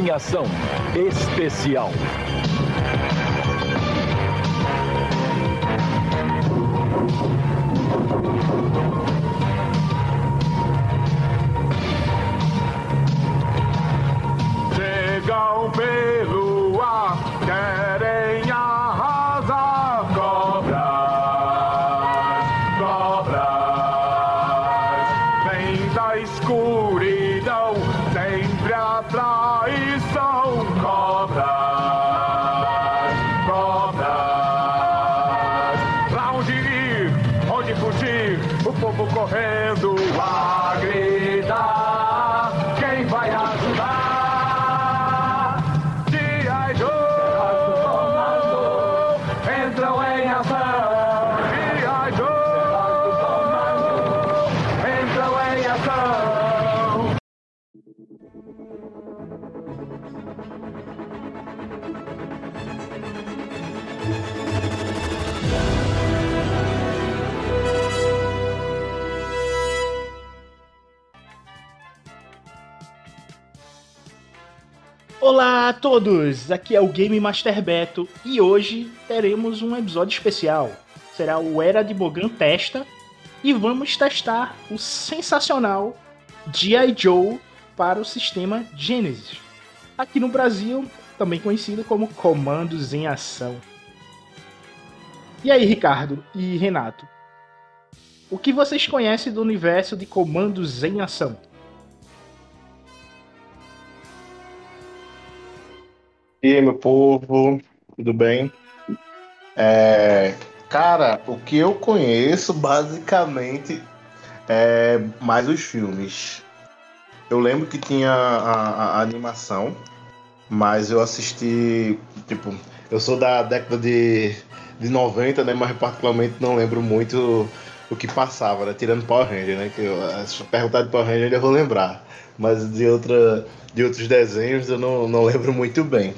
Em Ação Especial. Olá a todos, aqui é o Game Master Beto e hoje teremos um episódio especial. Será o Era de Bogan Testa e vamos testar o sensacional G.I. Joe para o sistema Genesis. Aqui no Brasil, também conhecido como Comandos em Ação. E aí, Ricardo e Renato? O que vocês conhecem do universo de Comandos em Ação? E meu povo, tudo bem? É, cara, o que eu conheço basicamente é mais os filmes. Eu lembro que tinha a, a- a animação, mas eu assisti, tipo, eu sou da década de, de 90, né? Mas particularmente não lembro muito o que passava, né? Tirando Power Ranger, né? Que eu, se perguntar de Power Ranger eu vou lembrar. Mas de, outra, de outros desenhos eu não, não lembro muito bem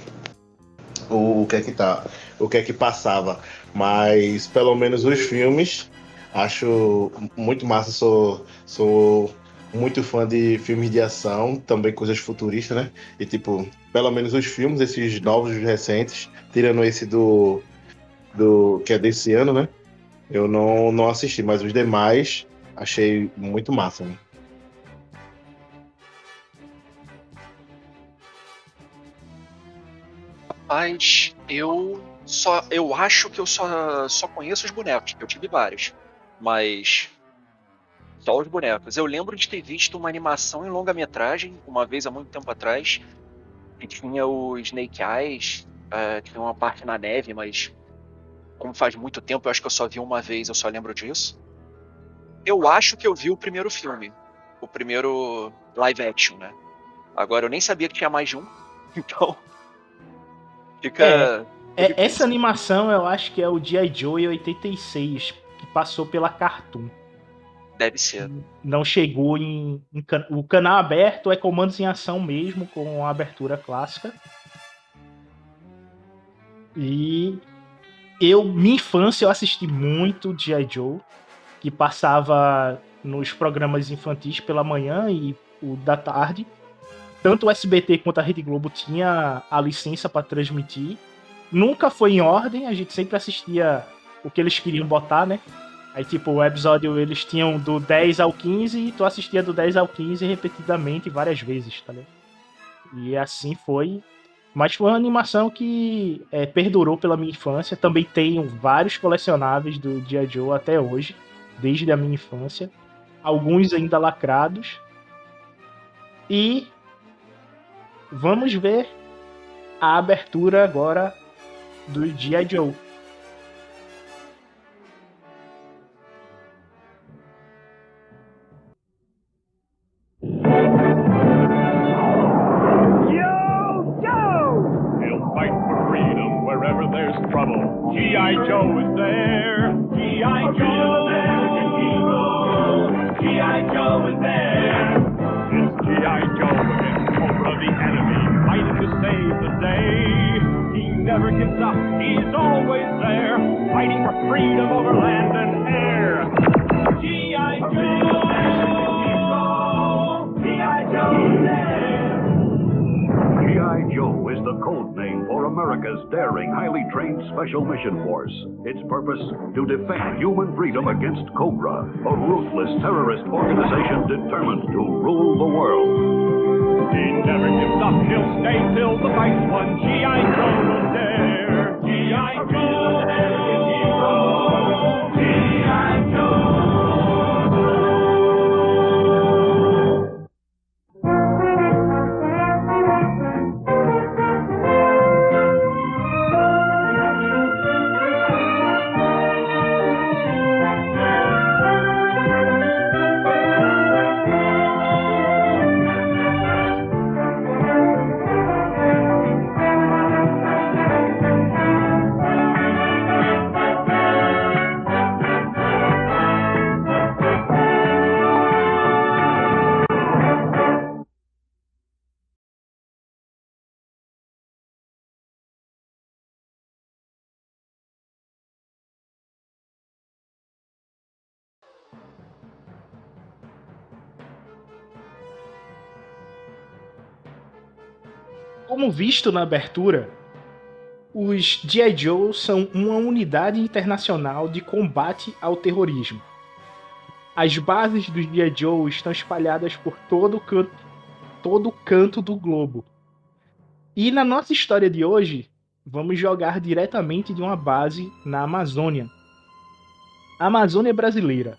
o, que é que tá, o que é que passava. Mas pelo menos os filmes acho muito massa. Sou, sou muito fã de filmes de ação, também coisas futuristas, né? E tipo, pelo menos os filmes, esses novos recentes, tirando esse do, do que é desse ano, né? Eu não, não assisti, mas os demais achei muito massa. Né? Mas eu só. Eu acho que eu só, só conheço os bonecos, que eu tive vários. Mas. Só os bonecos. Eu lembro de ter visto uma animação em longa-metragem, uma vez há muito tempo atrás, que tinha o Snake Eyes, que tem uma parte na neve, mas. Como faz muito tempo, eu acho que eu só vi uma vez, eu só lembro disso. Eu acho que eu vi o primeiro filme. O primeiro live action, né? Agora eu nem sabia que tinha mais de um. Então. Fica. É, essa animação eu acho que é o G.I. Joe 86, que passou pela Cartoon. Deve ser. Não chegou em, em can- O canal aberto é comandos em ação mesmo, com a abertura clássica. E eu, minha infância, eu assisti muito G.I. Joe, que passava nos programas infantis pela manhã e o da tarde. Tanto o SBT quanto a Rede Globo tinha a licença para transmitir. Nunca foi em ordem, a gente sempre assistia o que eles queriam botar, né? Aí, tipo, o episódio eles tinham do 10 ao 15 e tu assistia do 10 ao 15 repetidamente várias vezes, tá ligado? E assim foi. Mas foi uma animação que é, perdurou pela minha infância. Também tenho vários colecionáveis do Dia Joe até hoje, desde a minha infância. Alguns ainda lacrados. E vamos ver a abertura agora do G.I. Joe. He's always there, fighting for freedom over land and air. G.I. Joe! G.I. Joe is the code name for America's daring, highly trained Special Mission Force. Its purpose? To defend human freedom against Cobra, a ruthless terrorist organization determined to rule the world. He never gives up, he'll stay till the fight's won. G.I. Joe will dare. G.I. Joe, Como visto na abertura, os G.I. Joe são uma unidade internacional de combate ao terrorismo. As bases dos G.I. Joe estão espalhadas por todo canto, todo canto do globo. E na nossa história de hoje, vamos jogar diretamente de uma base na Amazônia. Amazônia brasileira.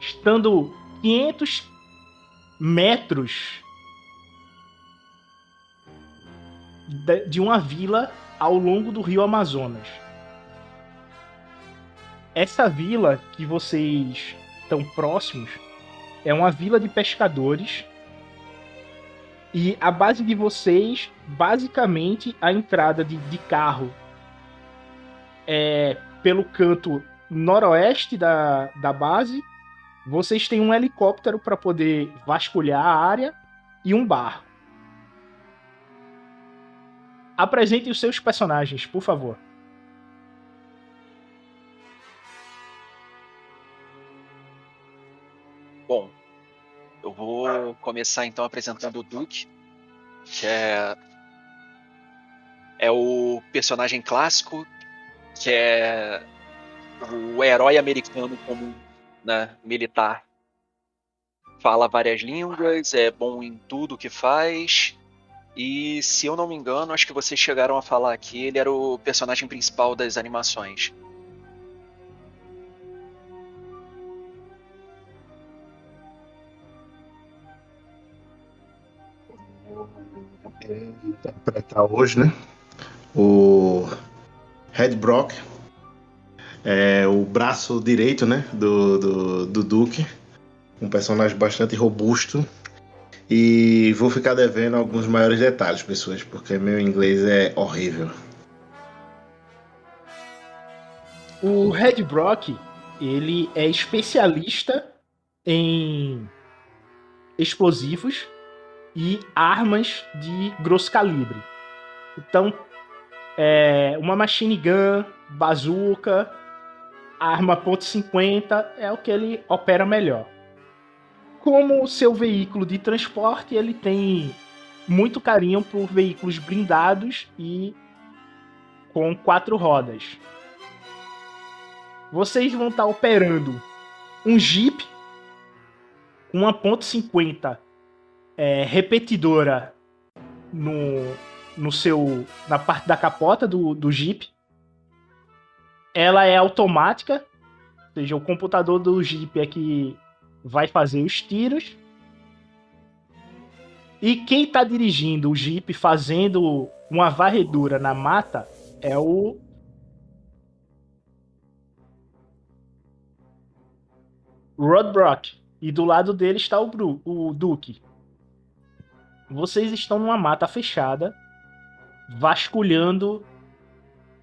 Estando 500 metros de uma vila ao longo do rio Amazonas. Essa vila que vocês estão próximos é uma vila de pescadores. E a base de vocês, basicamente, a entrada de, de carro é pelo canto noroeste da, da base. Vocês têm um helicóptero para poder vasculhar a área e um bar. Apresente os seus personagens, por favor. Bom, eu vou começar então apresentando o Duke, que é é o personagem clássico, que é o herói americano comum, né, militar. Fala várias línguas, é bom em tudo que faz. E se eu não me engano, acho que vocês chegaram a falar aqui, ele era o personagem principal das animações. interpretar hoje, né? O Red Brock, é o braço direito, né? Do, do, do Duke, um personagem bastante robusto. E vou ficar devendo alguns maiores detalhes, pessoas, porque meu inglês é horrível. O Red Brock, ele é especialista em explosivos e armas de grosso calibre. Então, é uma machine gun, bazuca, arma .50 é o que ele opera melhor. Como seu veículo de transporte, ele tem muito carinho por veículos blindados e com quatro rodas. Vocês vão estar operando um Jeep com uma .50 é, repetidora no, no seu na parte da capota do, do Jeep. Ela é automática, ou seja, o computador do Jeep é que vai fazer os tiros. E quem está dirigindo o Jeep fazendo uma varredura na mata é o Rod Brock. E do lado dele está o, Bru, o Duke. Vocês estão numa mata fechada, vasculhando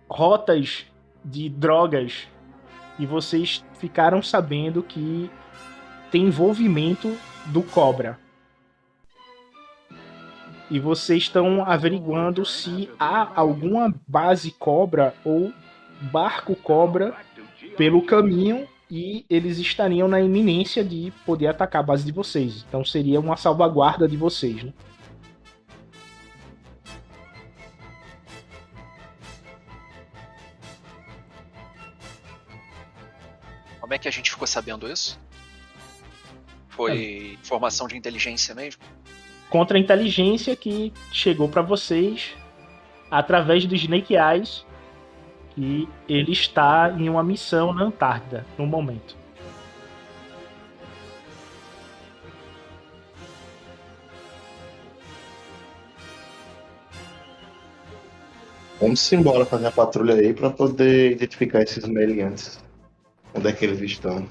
rotas de drogas. E vocês ficaram sabendo que tem envolvimento do Cobra. E vocês estão averiguando se há alguma base Cobra ou barco Cobra pelo caminho e eles estariam na iminência de poder atacar a base de vocês. Então seria uma salvaguarda de vocês, né? Como é que a gente ficou sabendo isso? Foi informação de inteligência mesmo? Contra-inteligência que chegou pra vocês através do Snake Eyes que ele está em uma missão na Antártida no momento. Vamos embora fazer a patrulha aí pra poder identificar esses meliantes. Onde é que eles estão?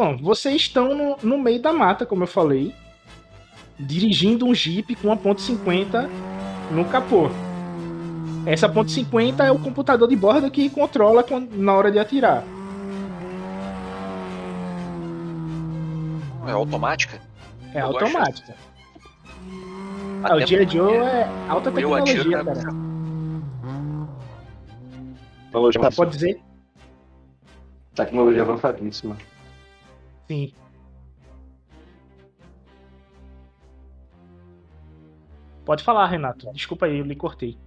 Bom, vocês estão no, no meio da mata, como eu falei, dirigindo um Jeep com uma ponto .50 no capô. Essa ponto .50 é o computador de bordo que controla na hora de atirar. É automática? É Eu automática. Ah, o G.I. Joe porque é alta tecnologia, cara. Tecnologia, pode dizer? tecnologia avançadíssima. Sim. Pode falar, Renato. Desculpa aí, eu lhe cortei.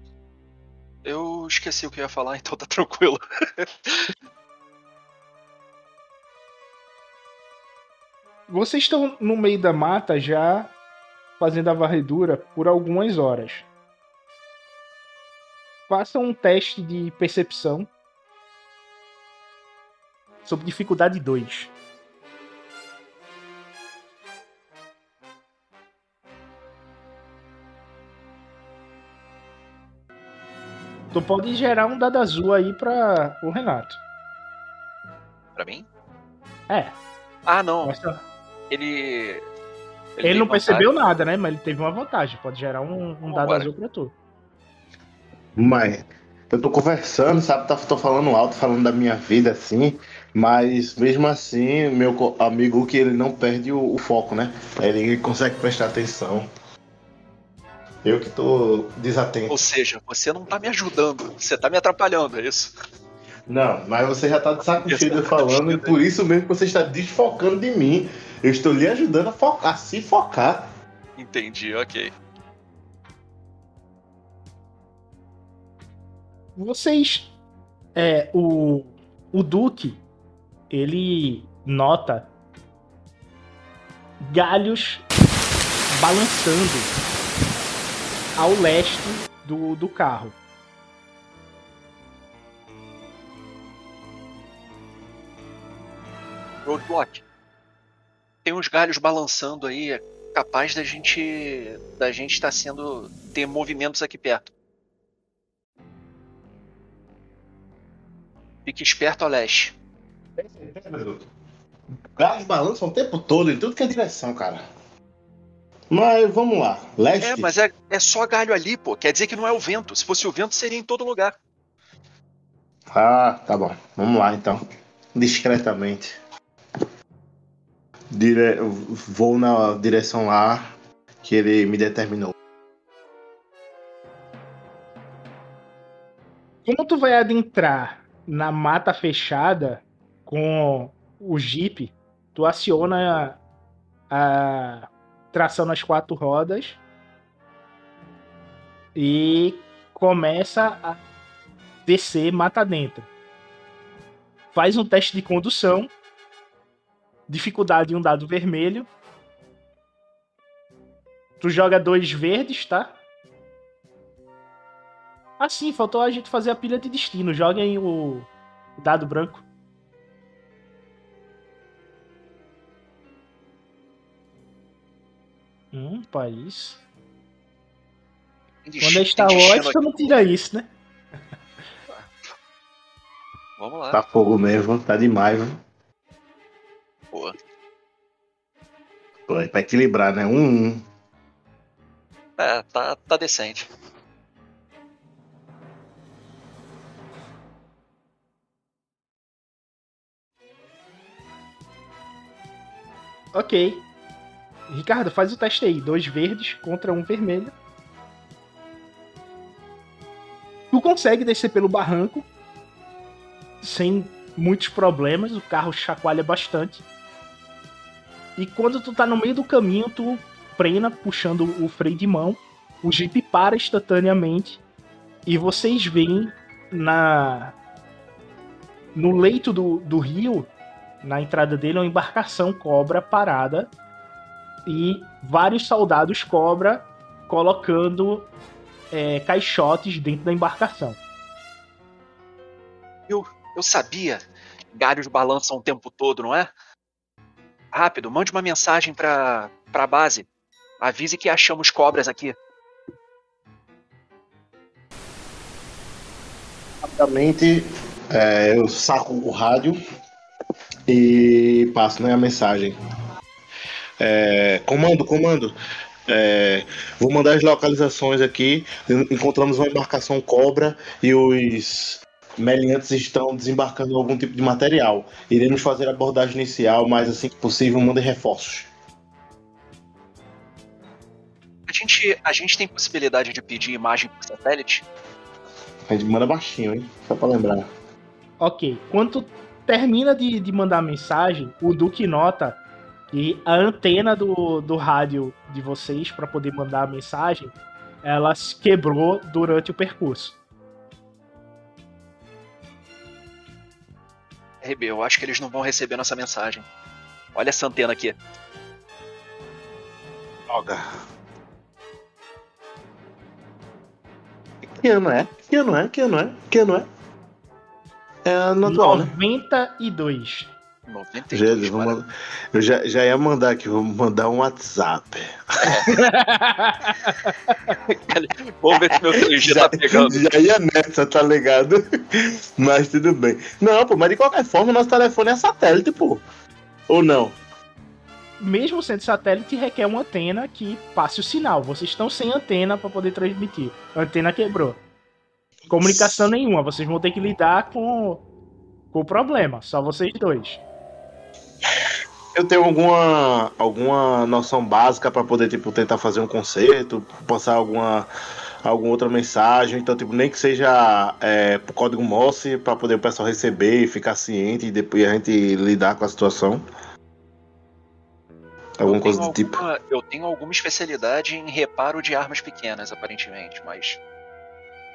Eu esqueci o que ia falar, então tá tranquilo. Vocês estão no meio da mata já fazendo a varredura por algumas horas. Faça um teste de percepção sobre dificuldade 2. Tu pode gerar um dado azul aí pra o Renato. Pra mim? É, Ah, não. Ele. Ele, tem não percebeu vantagem. nada, né? Mas ele teve uma vantagem. Pode gerar um, um dado azul pra tu. Mas eu tô conversando, sabe? Tá- Tô falando alto, falando da minha vida assim. Mas mesmo assim, meu amigo que ele não perde o, o foco, né? Ele consegue prestar atenção. Eu que tô desatento. Ou seja, você não tá me ajudando, você tá me atrapalhando, é isso? Não, mas você já tá de saco Eu cheio de falando, e por isso mesmo que você está desfocando de mim. Eu estou lhe ajudando a, focar, a se focar. Entendi, ok. Vocês. É, o. O Duque. Ele nota. Galhos balançando. Ao leste do, do carro. Roadblock. Tem uns galhos balançando aí, é capaz da gente. da gente estar sendo. ter movimentos aqui perto. Fique esperto ao leste. Carros balançam o tempo todo, em tudo que é direção, cara. Mas vamos lá. Leste. É, mas é, é só galho ali, pô. Quer dizer que não é o vento. Se fosse o vento, seria em todo lugar. Ah, tá bom. Vamos lá então. Discretamente. Dire... Vou na direção lá que ele me determinou. Como tu vai adentrar na mata fechada com o Jeep, tu aciona a tração nas quatro rodas e começa a descer mata dentro. Faz um teste de condução, dificuldade um dado vermelho. Tu joga dois verdes, tá? Ah, sim, faltou a gente fazer a pilha de destino. Joguem o dado branco. Hum, país. Quando é Star Wars, tu não tira isso, né? Vamos lá. Tá fogo mesmo, tá demais, viu? Boa. Pô, é pra equilibrar, né? Um, um. É, tá, tá decente. Ok. Ricardo, faz o teste aí. Dois verdes contra um vermelho. Tu consegue descer pelo barranco sem muitos problemas. O carro chacoalha bastante. E quando tu tá no meio do caminho, tu frena puxando o freio de mão. O Jeep para instantaneamente. E vocês veem na no leito do, do rio, na entrada dele, uma embarcação cobra parada e vários soldados cobra colocando é, caixotes dentro da embarcação. Eu, eu sabia. Galhos balançam o tempo todo, não é? Rápido, mande uma mensagem pra, pra base. Avise que achamos cobras aqui. Rapidamente, é, eu saco o rádio e passo né, a mensagem. É, comando, comando. É, vou mandar as localizações aqui. Encontramos uma embarcação cobra e os meliantes estão desembarcando algum tipo de material. Iremos fazer a abordagem inicial, mas assim que possível, mandem reforços. A gente, a gente tem possibilidade de pedir imagem por satélite? A gente manda baixinho, hein? Só pra lembrar. Ok. Quando termina de, de mandar a mensagem, o Duque nota que a antena do, do rádio de vocês para poder mandar a mensagem, ela se quebrou durante o percurso. RB, eu acho que eles não vão receber nossa mensagem. Olha essa antena aqui. Droga. Que ano é? Que ano é? Que ano é? Que ano é? É ano atual, né? 92. 92. Jesus, vou mano. mandar- eu já, já ia mandar aqui, vou mandar um WhatsApp. Vamos ver se meu 3G tá pegando. já ia nessa, tá ligado? Mas tudo bem. Não, pô, mas de qualquer forma, nosso telefone é satélite, pô. Ou não? Mesmo sendo satélite, requer uma antena que passe o sinal. Vocês estão sem antena para poder transmitir. A antena quebrou. Comunicação nenhuma. Vocês vão ter que lidar com, com o problema. Só vocês dois. Eu tenho alguma, alguma noção básica pra poder, tipo, tentar fazer um concerto, passar alguma, alguma outra mensagem, então, tipo, nem que seja é, por código Morse, pra poder o pessoal receber e ficar ciente e depois a gente lidar com a situação. Alguma coisa do tipo. alguma, eu tenho alguma especialidade em reparo de armas pequenas, aparentemente, mas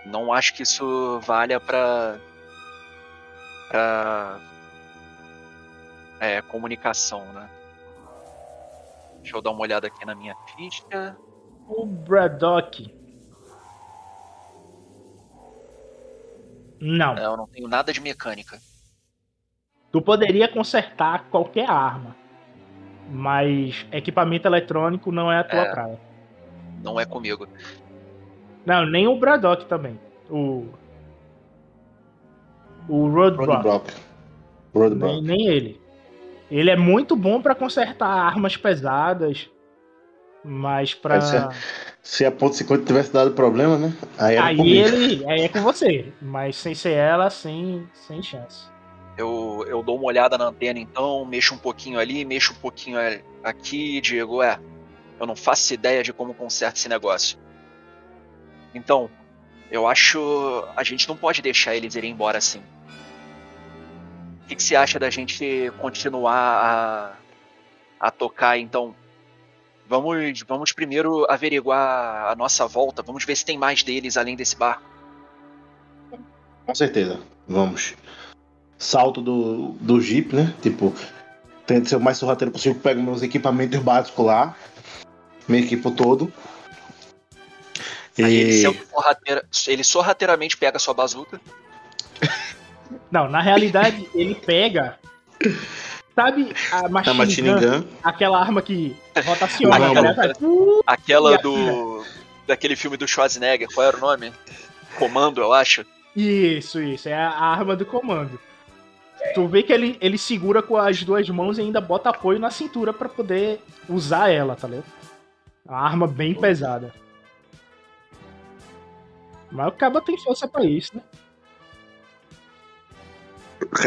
não acho que isso valha pra. É, comunicação, né? Deixa eu dar uma olhada aqui na minha ficha. O Braddock. Não. É, Eu não tenho nada de mecânica. Tu poderia consertar qualquer arma. Mas equipamento eletrônico não é a tua É. praia. Não é comigo. Não, nem o Braddock também. O. O Roadblock. Roadblock. Roadblock. Nem, nem ele. Ele é muito bom pra consertar armas pesadas. Mas pra. Aí você- Se a ponto 50 tivesse dado problema, né? Aí era Aí ele. Aí é com você. Mas sem ser ela, sem, sem chance. Eu, eu dou uma olhada na antena então, mexo um pouquinho ali, mexo um pouquinho aqui digo, é, eu não faço ideia de como conserta esse negócio. Então, eu acho. A gente não pode deixar eles irem embora assim. O que, que você acha da gente continuar a, a tocar então? Vamos, vamos primeiro averiguar a nossa volta, vamos ver se tem mais deles além desse barco. Com certeza. Vamos. Salto do, do Jeep, né? Tipo, tento ser o mais sorrateiro possível. Pego meus equipamentos básicos lá. Me equipo todo. Aí ele, E... sorrateira- ele sorrateiramente pega a sua bazuca. Não, na realidade, ele pega. Sabe a Tá machine, machine gun? gun. Aquela arma que rotaciona? Uh, Aquela E a do. daquele filme do Schwarzenegger, qual era o nome? Comando, eu acho. Isso, isso. É a arma do comando. Tu vê que ele, ele segura com as duas mãos e ainda bota apoio na cintura pra poder usar ela, tá ligado? Uma arma bem pesada. Mas o cabo tem força pra isso, né?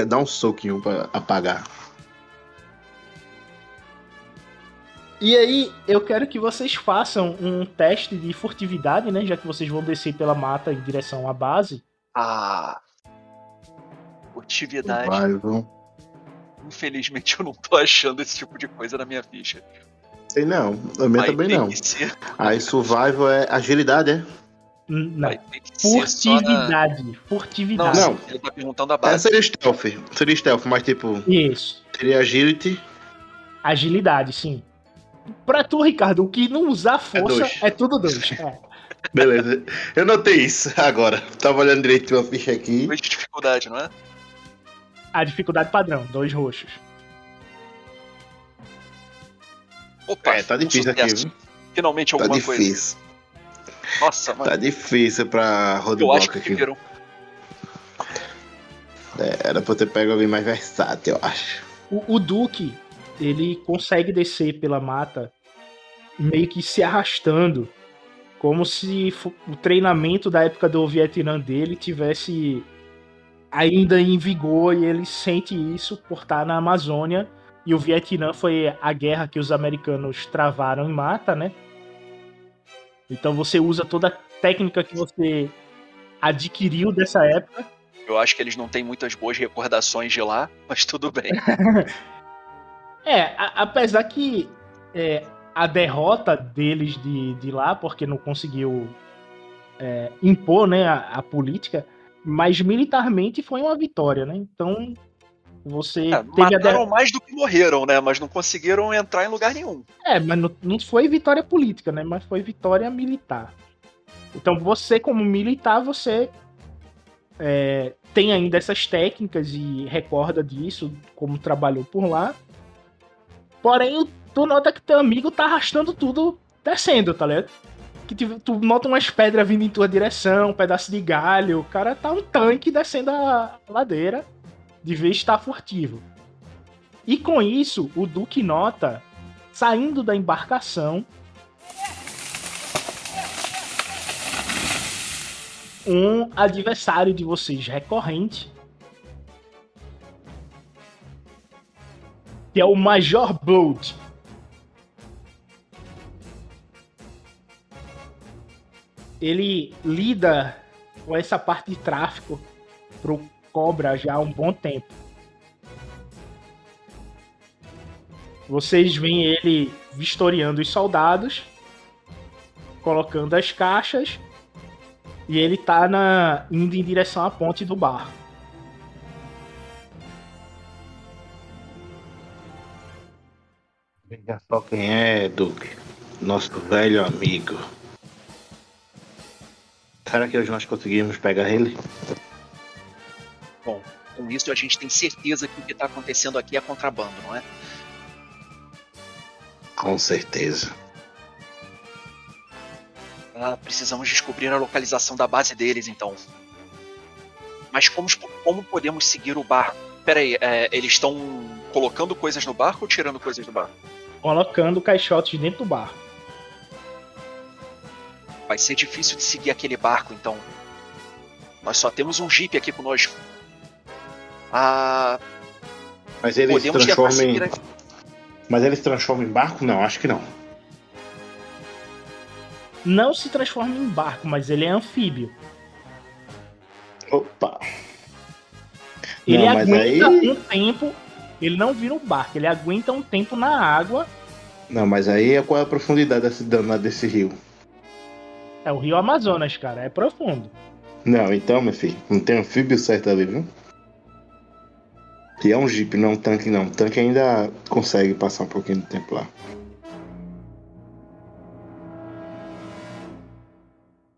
Dar um soquinho pra apagar. E aí, eu quero que vocês façam um teste de furtividade, né? Já que vocês vão descer pela mata em direção à base. Ah. Furtividade. Vai. Infelizmente eu não tô achando esse tipo de coisa na minha ficha. Sei não. A minha Vai também não. Aí survival é agilidade, é? Não. Vai ter que ser só na- Furtividade. Não, Furtividade. Não. ele tá perguntando a É, base. seria stealth. Seria stealth, mas tipo, Isso. teria agility. Agilidade, sim. Pra tu, Ricardo, o que não usar força dois. é, tudo dois. É. Beleza. Eu notei isso agora. Tava olhando direito a ficha aqui. Dois de dificuldade, não é? A dificuldade padrão, dois roxos. Opa, É, tá difícil aqui, viu? Finalmente Tá alguma coisa. Nossa, mano. Tá difícil pra eu acho que aqui. É, era pra eu ter pego alguém mais versátil, eu acho. O, o Duque, ele consegue descer pela mata meio que se arrastando, como se o treinamento da época do Vietnã dele tivesse ainda em vigor e ele sente isso por estar na Amazônia. E o Vietnã foi a guerra que os americanos travaram em mata, né? Então você usa toda a técnica que você adquiriu dessa época Eu acho que eles não têm muitas boas recordações de lá, mas tudo bem. É, a- apesar que é, a derrota deles de, de lá, porque não conseguiu é, impor né, a, a política, mas militarmente foi uma vitória, né? Então você É, mataram mais do que morreram, né? Mas não conseguiram entrar em lugar nenhum. É, mas não, não foi vitória política, né? Mas foi vitória militar. Então você, como militar, você é, tem ainda essas técnicas e recorda disso, como trabalhou por lá. Porém, tu nota que teu amigo tá arrastando tudo descendo, tá ligado? Que tu, tu nota umas pedras vindo em tua direção, um pedaço de galho. O cara tá um tanque descendo a ladeira, de vez estar furtivo. E com isso, o Duque nota saindo da embarcação um adversário de vocês recorrente que é o Major Blood. Ele lida com essa parte de tráfico pro Cobra já há um bom tempo. Vocês veem ele vistoriando os soldados, colocando as caixas, e ele tá na, indo em direção à ponte do bar. Veja só quem é, Duque. Nosso velho amigo. Será que hoje nós conseguimos pegar ele? Com isso, a gente tem certeza que o que tá acontecendo aqui é contrabando, não é? Com certeza. Ah, precisamos descobrir a localização da base deles, então. Mas como, como podemos seguir o barco? Pera aí, é, eles estão colocando coisas no barco ou tirando coisas do barco? Colocando caixotes dentro do bar. Vai ser difícil de seguir aquele barco, então. Nós só temos um jeep aqui conosco. Ah, Mas ele se transforma em. a- Mas ele se transforma em barco? Não, acho que não. Não se transforma em barco, mas ele é anfíbio. Opa! Ele Não, mas aguenta aí- um tempo. Ele não vira um barco, ele aguenta um tempo na água. Não, mas aí é qual é a profundidade desse danado desse rio? É o rio Amazonas, cara, é profundo. Não, então, meu filho, não tem anfíbio certo ali, viu? E é um jeep, não um tanque, não. O tanque ainda consegue passar um pouquinho de tempo lá.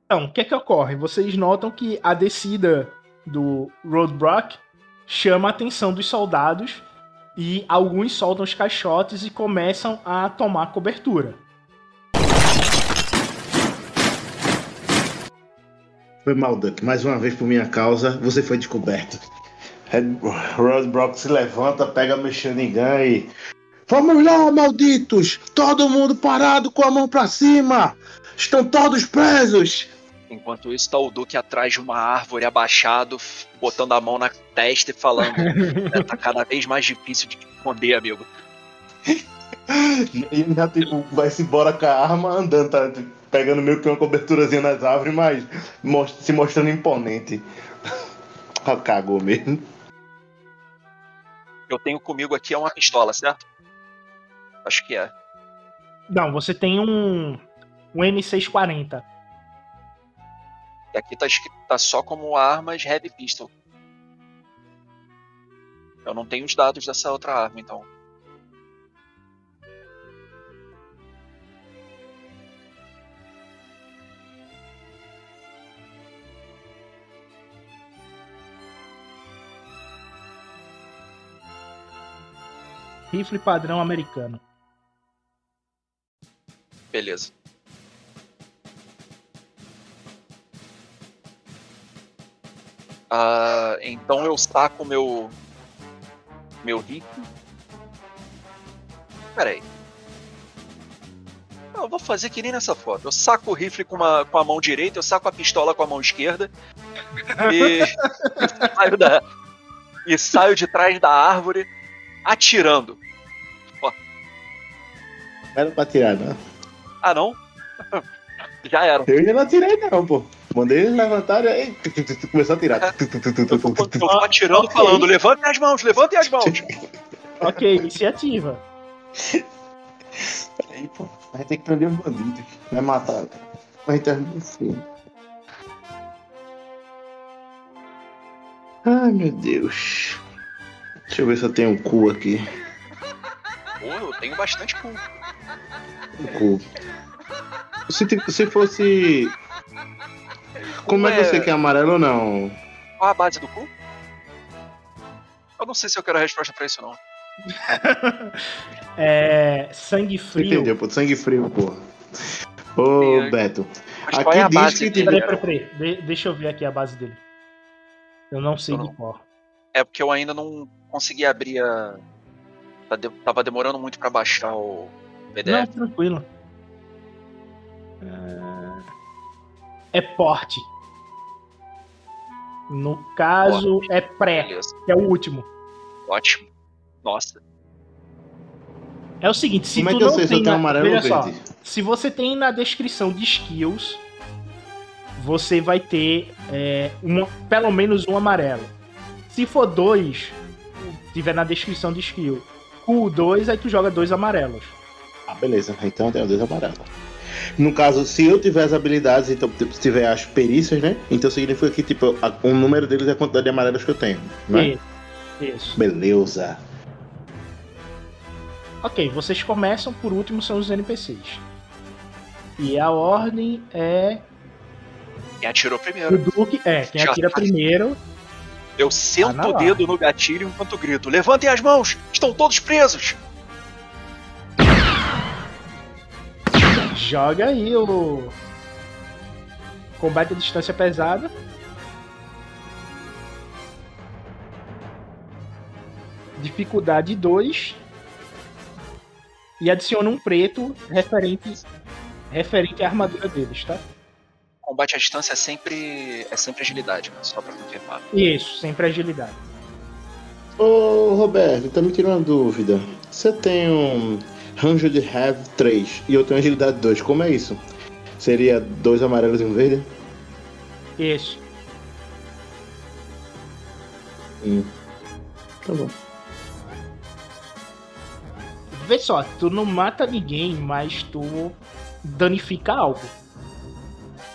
Então, o que é que ocorre? Vocês notam que a descida do Roadblock chama a atenção dos soldados e alguns soltam os caixotes e começam a tomar cobertura. Foi mal, Duck. Mais uma vez por minha causa, você foi descoberto. Red- Roadblock se levanta, pega machine gun e. Vamos lá, malditos! Todo mundo parado com a mão pra cima! Estão todos presos! Enquanto isso, tá o Duque atrás de uma árvore, abaixado, botando a mão na testa e falando: "É, tá cada vez mais difícil de esconder, amigo. E já, tipo, vai-se embora com a arma andando, tá? Tipo, Pegando meio que uma coberturazinha nas árvores, mas se mostrando imponente. Cagou mesmo. Eu tenho comigo aqui é uma pistola, certo? Acho que é. Não, você tem um, um M640. E aqui tá, escrito, tá só como armas Heavy Pistol. Eu não tenho os dados dessa outra arma, então. Rifle padrão americano. Beleza. Ah, então eu saco meu. Meu rifle. Pera aí. Eu vou fazer que nem nessa foto. Eu saco o rifle com, uma, com a mão direita, eu saco a pistola com a mão esquerda. E, e saio da. E saio de trás da árvore atirando. Não era pra tirar, não. Ah não? Já era. Eu ainda não atirei, não, pô. Mandei eles levantarem aí. Começou a tirar. Eu tô, eu tô atirando Ok. falando, levantem as mãos, levantem as mãos. Ok, iniciativa. Aí, pô, a gente tem que prender os bandidos. Não é matar. Vai entrar no filme. Ai, meu Deus. Deixa eu ver se eu tenho um cu aqui. Pô, eu tenho bastante cu. Um cu. Se, se fosse. Como é que eu sei que é amarelo ou não? Qual a base do cu? Eu não sei se eu quero a resposta pra isso, não. É, sangue frio. Entendeu, pô? Sangue frio, porra. Ô, Sim, Beto. Aqui qual é a diz base que dele? Peraí, peraí, peraí. De- deixa eu ver aqui a base dele. Eu não sei Eu de cor. É porque eu ainda não consegui abrir a. tá Tava demorando muito pra baixar o Não, PDF. tranquilo. É porte. No caso, é pré, Beleza, que é o último. ótimo. Nossa. É o seguinte, se Como é tu que eu não sei se tem eu tenho na... amarelo ou Veja só, verde? se você tem na descrição de skills, você vai ter é, uma, pelo menos um amarelo. Se for dois, tiver na descrição de skill, o dois, aí tu joga dois amarelos. Ah, beleza. Então eu tenho dois amarelos. No caso, se eu tiver as habilidades, então se tiver as perícias, né? Então significa que, tipo, a- o número deles é a quantidade de amarelos que eu tenho, né? Isso. Isso. Beleza. Ok, vocês começam, por último são os NPCs. E a ordem é. Quem atirou O primeiro? Duque. É, quem atira primeiro. Eu sento Ah, o dedo no gatilho enquanto grito: Levantem as mãos! Estão todos presos! Joga aí o. Combate à distância pesada. Dificuldade 2. E adiciona um preto referente, referente à armadura deles, tá? Combate à distância é sempre. é sempre agilidade, né? Só pra confirmar. Isso, sempre agilidade. Ô, Roberto, tá me tirando uma dúvida. Você tem um Range de Have 3 e eu tenho agilidade 2. Como é isso? Seria dois amarelos e um verde? Isso. Hum. Tá bom. Vê só, tu não mata ninguém, mas tu danifica algo.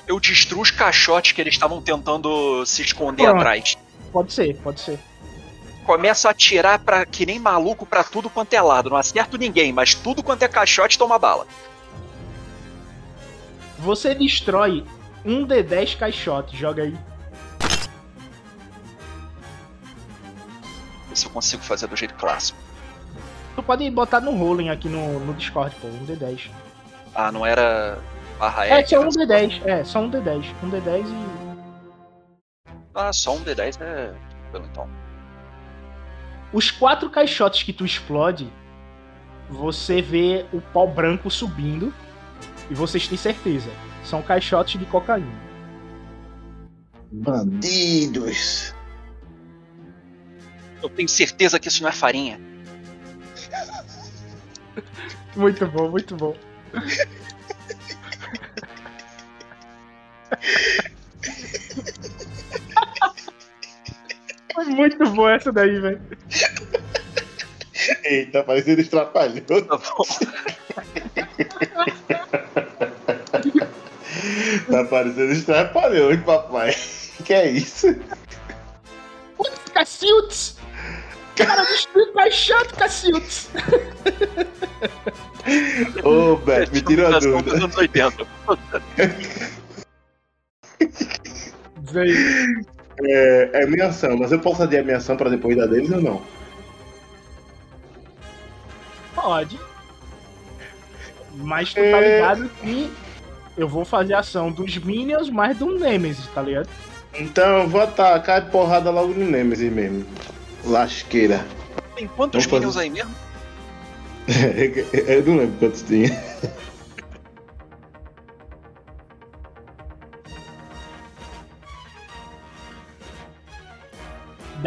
Eu destruo os caixotes que eles estavam tentando se esconder Pronto. atrás. Pode ser, pode ser. Começo a atirar pra, que nem maluco pra tudo quanto é lado. Não acerto ninguém, mas tudo quanto é caixote toma bala. Você destrói um D10 caixote, joga aí. Vê se eu consigo fazer do jeito clássico. Tu pode botar no rolling aqui no, no Discord, pô, um D10. Ah, não era barra É, F, só um né? D10, é, só um D10. Um D10 e. Ah, só um D10 é. tranquilo, Então. Os quatro caixotes que tu explode, você vê o pó branco subindo e vocês têm certeza. São caixotes de cocaína. Bandidos. Eu tenho certeza que isso não é farinha. Muito bom, muito bom. Foi muito bom essa daí, velho. Eita, parecendo estrapalhou. Tá bom. Tá parecendo estrapalhão, hein, papai? Que é isso? Putz, Cacildes! Cara, destruiu o caixão do Cacildes! Ô, Beto, me tira a Dos dúvida. anos 80. É, é minha ação, mas eu posso adiar minha ação pra depois da deles ou não? Pode. Mas tu tá É. ligado que eu vou fazer a ação dos Minions mais do Nemesis, tá ligado? Então eu vou atacar porrada logo no Nemesis mesmo. Lasqueira. Tem quantos Vamos minions fazer- aí mesmo? eu não lembro quantos tinha.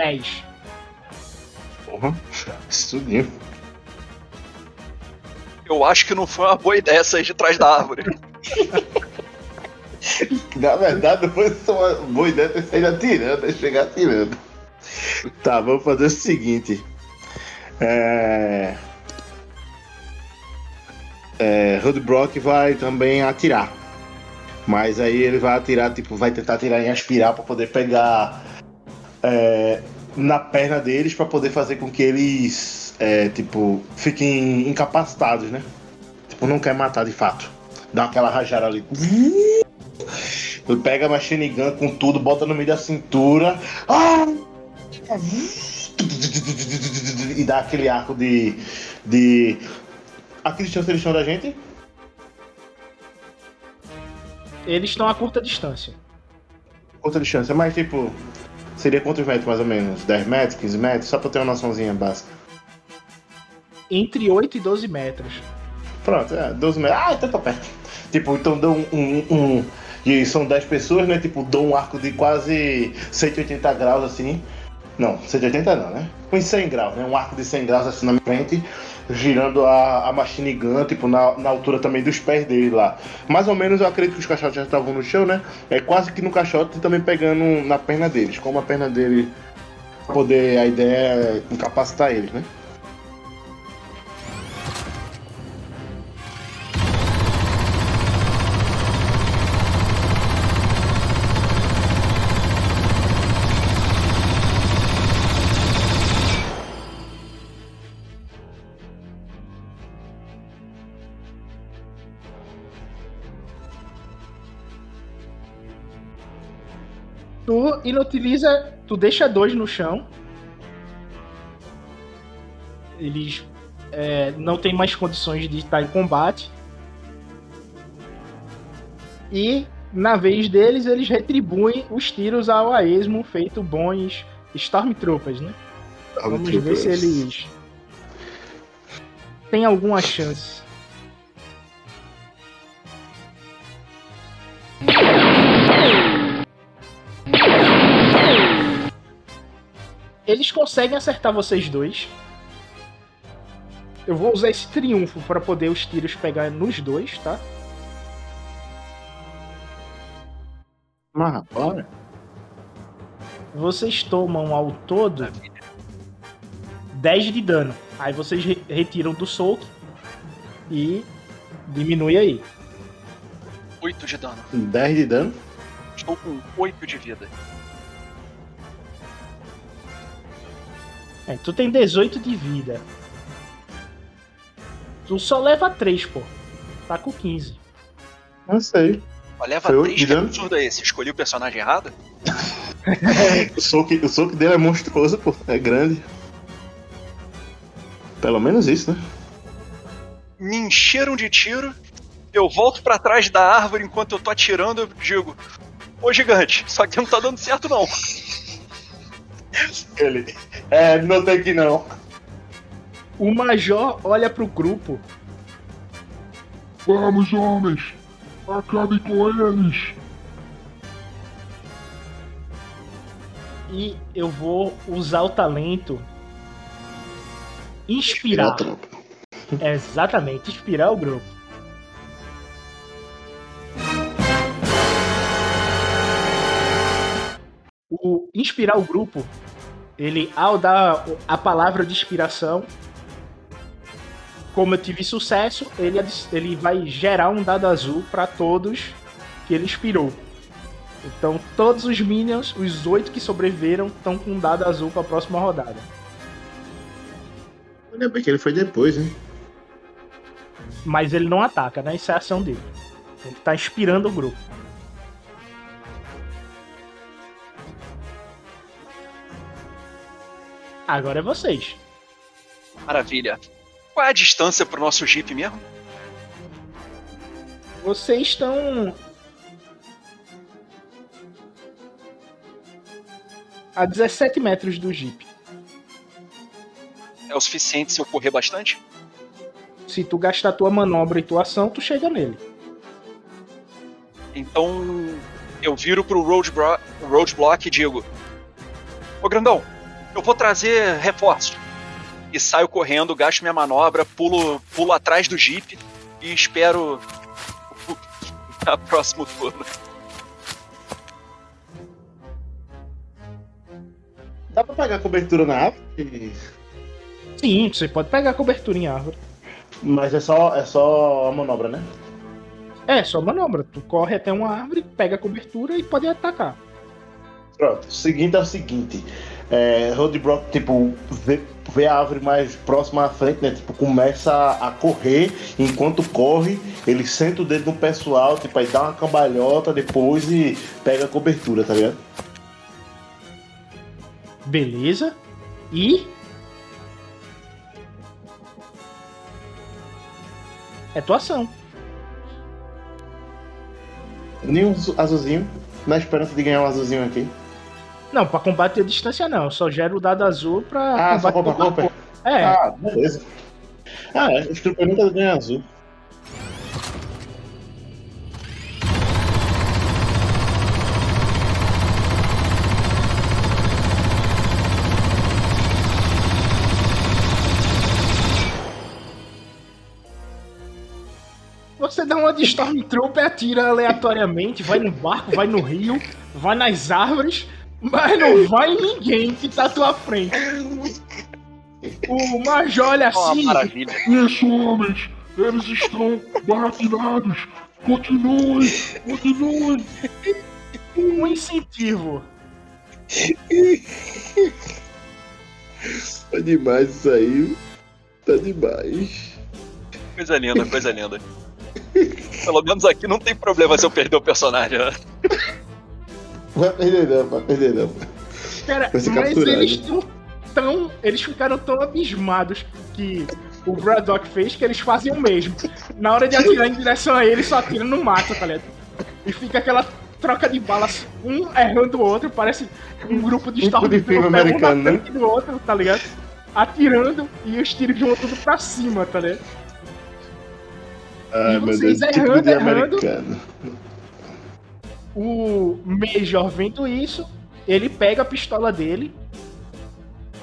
Dez. Porra, estudinho. Eu acho que não foi uma boa ideia sair de trás da árvore. Na verdade, não foi só uma boa ideia ter saído atirando, é chegar atirando. Tá, vamos fazer o seguinte. É. É, Rudbrock vai também atirar. Mas aí ele vai atirar, tipo, vai tentar atirar em aspirar pra poder pegar é, na perna deles pra poder fazer com que eles, é, tipo, fiquem incapacitados, né? Tipo, não quer matar de fato. Dá aquela rajada ali. Ele pega a machine gun com tudo, bota no meio da cintura. Ah! E dá aquele arco de. de. A que distância eles estão da gente? Eles estão a curta distância. Outra distância, mas tipo. Seria quantos metros mais ou menos? 10 metros, 15 metros? Só pra eu ter uma noçãozinha básica. Entre 8 e 12 metros. Pronto, é, 12 metros. Ah, então tá perto. Tipo, então dão um. um, um- e são 10 pessoas, né? Tipo, dão um arco de quase 180 graus assim. Não, 180 não, né? Uns 100 graus, né? Um arco de 100 graus assim na minha frente, girando a, a machine gun, tipo, na, na altura também dos pés dele lá. Mais ou menos eu acredito que os caixotes já estavam no chão, né? É quase que no caixote e também pegando na perna deles. Como a perna dele poder, a ideia é incapacitar eles, né? Inutiliza. Tu deixa dois no chão. Eles é, não têm mais condições de estar em combate. E na vez deles, eles retribuem os tiros ao a esmo feito bons Stormtroopers, né? Vamos ver se eles têm alguma chance. Eles conseguem acertar vocês dois. Eu vou usar esse triunfo para poder os tiros pegar nos dois, tá? Mas rapaz. Vocês tomam ao todo 10 de dano. Aí vocês re- retiram do soco e diminui aí. 8 de dano. 10 de dano. Estou com 8 de vida. É, tu tem 18 de vida. Tu só leva 3, pô. Tá com 15. Não sei. Ó, Leva Foi oito 3 de que absurdo é esse? Escolhi o personagem errado? O soco, o soco dele é monstruoso, pô. É grande. Pelo menos isso, né? Me encheram de tiro. Eu volto pra trás da árvore enquanto eu tô atirando. Eu digo: Ô gigante, isso aqui não tá dando certo não. Ele. É, não tem que não. O Major olha pro grupo. Vamos, homens! Acabe com eles! E eu vou usar o talento. Inspirar. Exatamente, inspirar o grupo. O inspirar o grupo, ele ao dar a palavra de inspiração, como eu tive sucesso, ele, ele vai gerar um dado azul para todos e ele expirou. Então todos os Minions, os oito que sobreviveram, estão com um dado azul para a próxima rodada. Ainda bem que ele foi depois, hein? Mas ele não ataca, né? Isso é a ação dele. Ele tá inspirando o grupo. Agora é vocês. Maravilha. Qual é a distância pro nosso Jeep mesmo? Vocês estão. A 17 metros do Jeep. É o suficiente se eu correr bastante? Se tu gastar tua manobra e tua ação, tu chega nele. Então eu viro pro roadbro- roadblock e digo: Ô grandão, eu vou trazer reforço. E saio correndo, gasto minha manobra, pulo, pulo atrás do Jeep e espero o a próximo turno. Dá pra pegar cobertura na árvore? Sim, você pode pegar cobertura em árvore. Mas é só, é só a manobra, né? É, só manobra. Tu corre até uma árvore, pega a cobertura e pode atacar. Pronto. O seguinte é o seguinte. É, Roadblock, tipo, vê, vê a árvore mais próxima à frente, né? Tipo, começa a, a correr. Enquanto corre, ele senta o dedo no pessoal, tipo, aí dá uma cambalhota depois e pega a cobertura, tá ligado? Beleza. E. É tua ação. Nenhum azulzinho, na esperança de ganhar um azulzinho aqui. Não, pra combater a distância não. Eu só gero o dado azul pra Ah, só combater compra? É, Ah, beleza. Ah, é, os nunca ganham azul. você dá uma de Stormtrooper, atira aleatoriamente, vai no barco, vai no rio, vai nas árvores, mas não vai ninguém que tá à tua frente. O Major olha assim, maravilha. Isso, homens! Eles estão barraquinados! Continuem! Continuem! um incentivo. Tá demais isso aí. Tá demais. Coisa linda, coisa linda. Pelo menos aqui não tem problema se eu perder o personagem. né? Vai perder não, vai perder não. Cara, mas eles tão, tão. Eles ficaram tão abismados que o Braddock fez que eles fazem o mesmo. Na hora de atirar em direção a ele, só atira no mato, tá ligado? E fica aquela troca de balas, um errando o outro, parece um grupo de Tipo de Stormtrooper, um americano, né? do outro, tá ligado? Atirando e os tiros vão tudo pra cima, tá ligado? Ai, E meu vocês Deus, tipo errando, de errando. americano. O Major vendo isso, ele pega a pistola dele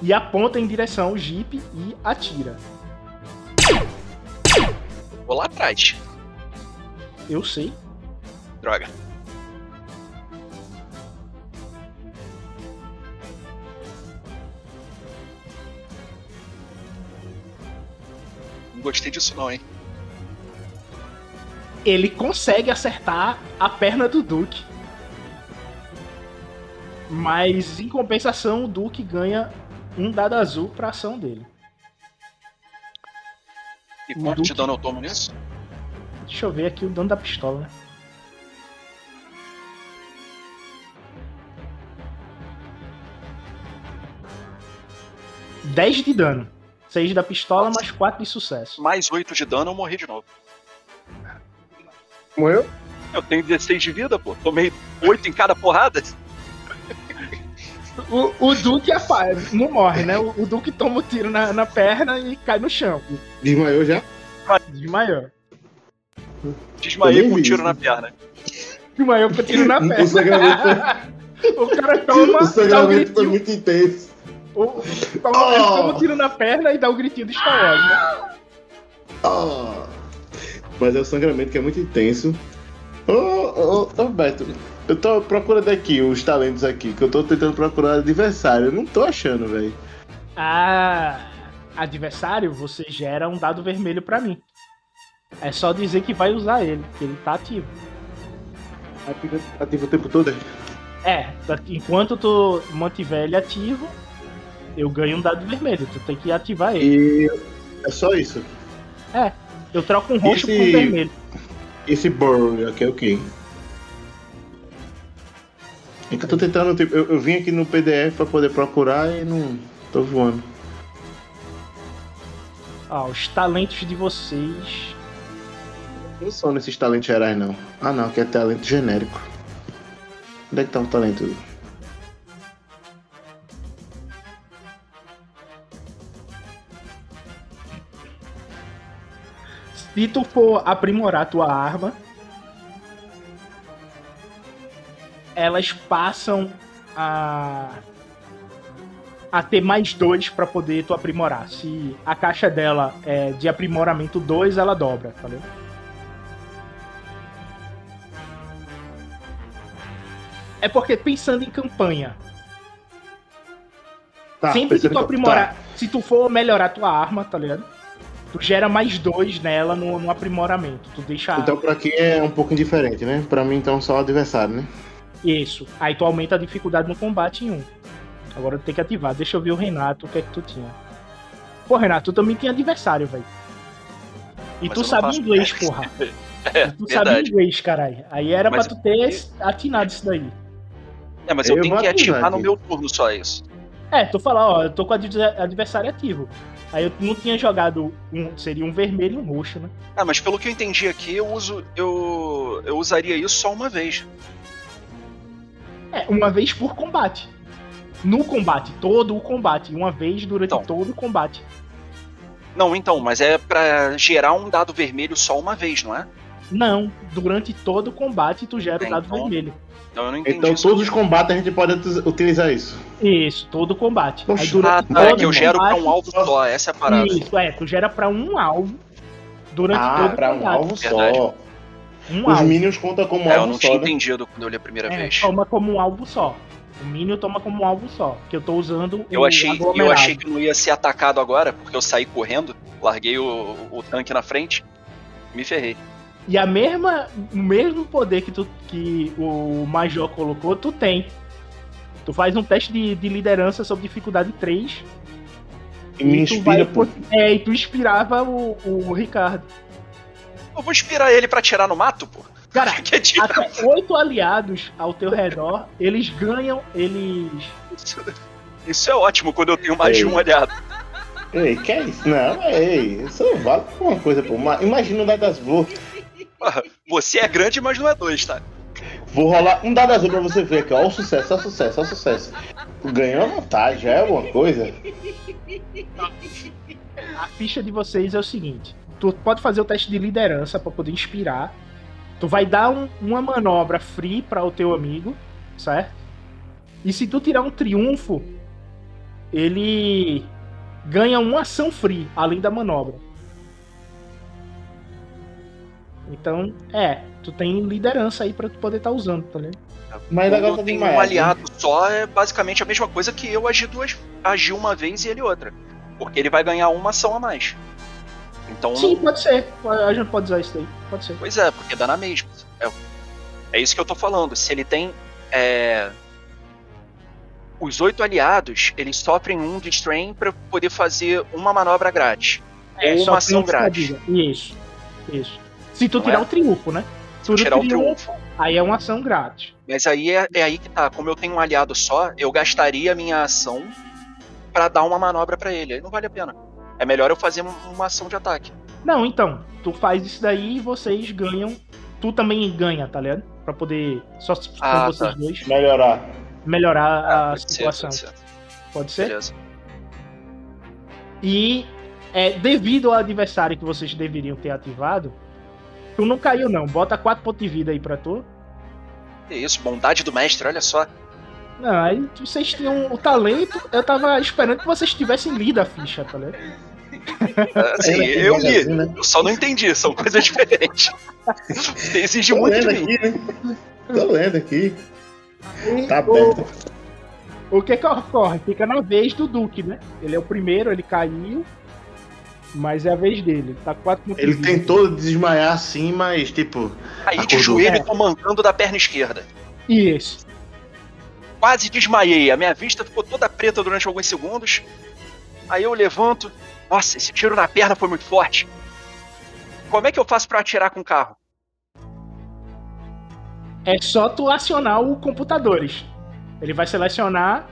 e aponta em direção ao Jeep e atira. Vou lá atrás. Eu sei. Droga. Não gostei disso não, hein? Ele consegue acertar a perna do Duke. Mas em compensação, o Duke ganha um dado azul pra ação dele. E quanto de Duque- dano eu tomo nisso? Deixa eu ver aqui o dano da pistola, né? Dez de dano. 6 da pistola, mais 4 de sucesso. Mais 8 de dano eu morri de novo. Morreu? Eu tenho 16 de vida, pô. Tomei 8 em cada porrada. O, o Duke é pá, não morre, né? O, o Duke toma o tiro na, na perna e cai no chão. Desmaiou já? Desmaiou. Desmaiei com um tiro na perna. Desmaiou com o tiro na O perna. sangramento, foi- o cara toma, o dá o sangramento foi gritinho. muito intenso. o- toma, ele Oh. toma o tiro na perna e dá o gritinho do Star Wars, né? Ah. Mas é o sangramento que é muito intenso. Ô, ô, ô, Beto, eu tô procurando aqui os talentos aqui, que eu tô tentando procurar adversário. Eu não tô achando, velho. Ah, adversário, você gera um dado vermelho pra mim. É só dizer que vai usar ele, que ele tá ativo. Ativo o tempo todo. É, enquanto tu mantiver ele ativo, eu ganho um dado vermelho. Tu tem que ativar ele. E é só isso. É, eu troco um roxo Esse- por um vermelho. Esse burrow aqui é o quê? É que eu tô tentando, tipo, eu, eu vim aqui no PDF pra poder procurar e não tô voando. Ah, os talentos de vocês. Não são nesses talentos gerais, não. Ah, não, aqui é talento genérico. Onde é que tá o talento? Se tu for aprimorar tua arma, elas passam a a ter mais dois pra poder tu aprimorar. Se a caixa dela é de aprimoramento 2, ela dobra, tá ligado? É porque pensando em campanha, Tá, sempre que tu aprimorar, se tu for melhorar tua arma, tá ligado? Tu gera mais dois nela no, no aprimoramento. Tu deixa. Então pra quem é um pouco indiferente, né? Pra mim então só o adversário, né? isso. Aí tu aumenta a dificuldade no combate em um. Agora tu tem que ativar. Deixa eu ver o Renato, o que é que tu tinha. Pô, Renato, tu também tinha adversário, velho. E Mas tu eu sabe faço inglês, porra. É, Tu sabe verdade. inglês, caralho. Aí era Mas- pra tu ter atinado isso daí. É, mas eu, Eu tenho que ativar ativar no aqui. meu turno só isso. É, tu falar, ó, eu tô com o adver- adversário ativo. Aí eu não tinha jogado um. Seria um vermelho e um roxo, né? Ah, mas pelo que eu entendi aqui, eu uso. Eu, eu usaria isso só uma vez. É, uma vez por combate. No combate, todo o combate. Uma vez durante Então. todo o combate. Não, então, mas é pra gerar um dado vermelho só uma vez, não é? Não, durante todo o combate tu gera o dado então- vermelho. Então eu não entendi Então todos os combates a gente pode uti- utilizar isso. Isso, todo o combate. Poxa, Aí durante Ah, tá, é que eu gero pra combate- um alvo só, essa é a parada. Isso, é, tu gera pra um alvo durante Ah, todo pra o um combate. alvo Verdade. só. Um Os alvo. minions contam como É, eu alvo não tinha só, né? entendido quando eu li a primeira É, vez. toma como um alvo só. O Minion toma como um alvo só. Que eu tô usando Eu o achei, eu achei que não ia ser atacado agora, porque eu saí correndo, larguei o, o tanque na frente, me ferrei. E a mesma, o mesmo poder que, tu, que o Major colocou, tu tem. Tu faz um teste de, de liderança sob dificuldade 3. E me tu inspira, vai- pô. É, e tu inspirava o, o Ricardo. Eu vou inspirar ele pra tirar no mato, pô. Cara, Que é tipo- até oito aliados ao teu redor, eles ganham, eles. Isso, isso é ótimo quando eu tenho mais de Ei. um aliado. Ei, que é isso? Não, ei, isso vale pra uma coisa, pô. Ma- Imagina um dado azul. Porra, Você é grande, mas não é dois, tá? Vou rolar um dado azul pra você ver aqui, ó. O sucesso, ó o sucesso, ó o sucesso. Ganhou a vantagem, já é alguma coisa. A ficha de vocês é o seguinte: tu pode fazer o teste de liderança pra poder inspirar. Tu vai dar um- uma manobra free para o teu amigo, certo? E se tu tirar um triunfo, ele ganha uma ação free além da manobra. Então, é, tu tem liderança aí pra tu poder estar usando, tá ligado? Mas Quando agora eu tá tenho um aliado só, é basicamente a mesma coisa que eu agir duas. agir uma vez e ele outra. Porque ele vai ganhar uma ação a mais. Então Sim, pode ser. A gente pode usar isso daí. Pode ser. Pois é, porque dá na mesma. É, é isso que eu tô falando. Se ele tem. é, Os oito aliados, eles sofrem um de strain pra poder fazer uma manobra grátis. É, Ou uma tem um ação grátis. Isso. Isso. Se tu Não tirar é? o triunfo, né? Se eu tirar o triunfo. Aí é uma ação grátis. Mas aí é, é aí que tá. Como eu tenho um aliado só, eu gastaria a minha ação pra dar uma manobra pra ele. Aí não vale a pena. É melhor eu fazer um- uma ação de ataque. Não, então, tu faz isso daí e vocês ganham. Tu também ganha, tá ligado? Pra poder. Só com Ah, vocês tá. dois Melhorar. melhorar a pode ser, situação. pode ser. Pode ser? Beleza. E é, devido ao adversário que vocês deveriam ter ativado, tu não caiu, não. Bota 4 pontos de vida aí pra tu. Que isso, bondade do mestre, olha só. Não, aí vocês tinham o talento. Eu tava esperando que vocês tivessem lido a ficha, tá ligado? Assim, eu li. assim, né? Eu só não entendi, são coisas diferentes. Você exige Tô muito lendo de mim. aqui, né? Tô lendo aqui. E Tá o- aberto. O que que ocorre? Fica na vez do Duque, né? Ele é o primeiro, ele caiu. Mas é a vez dele. Tá 4 pontos Ele de tentou desmaiar assim, mas tipo. Aí de Acordou. joelho É. tô mancando da perna esquerda. Isso. Quase desmaiei. A minha vista ficou toda preta durante alguns segundos. Aí eu levanto. Nossa, esse tiro na perna foi muito forte. Como é que eu faço pra atirar com o carro? É só tu acionar o computadores. Ele vai selecionar.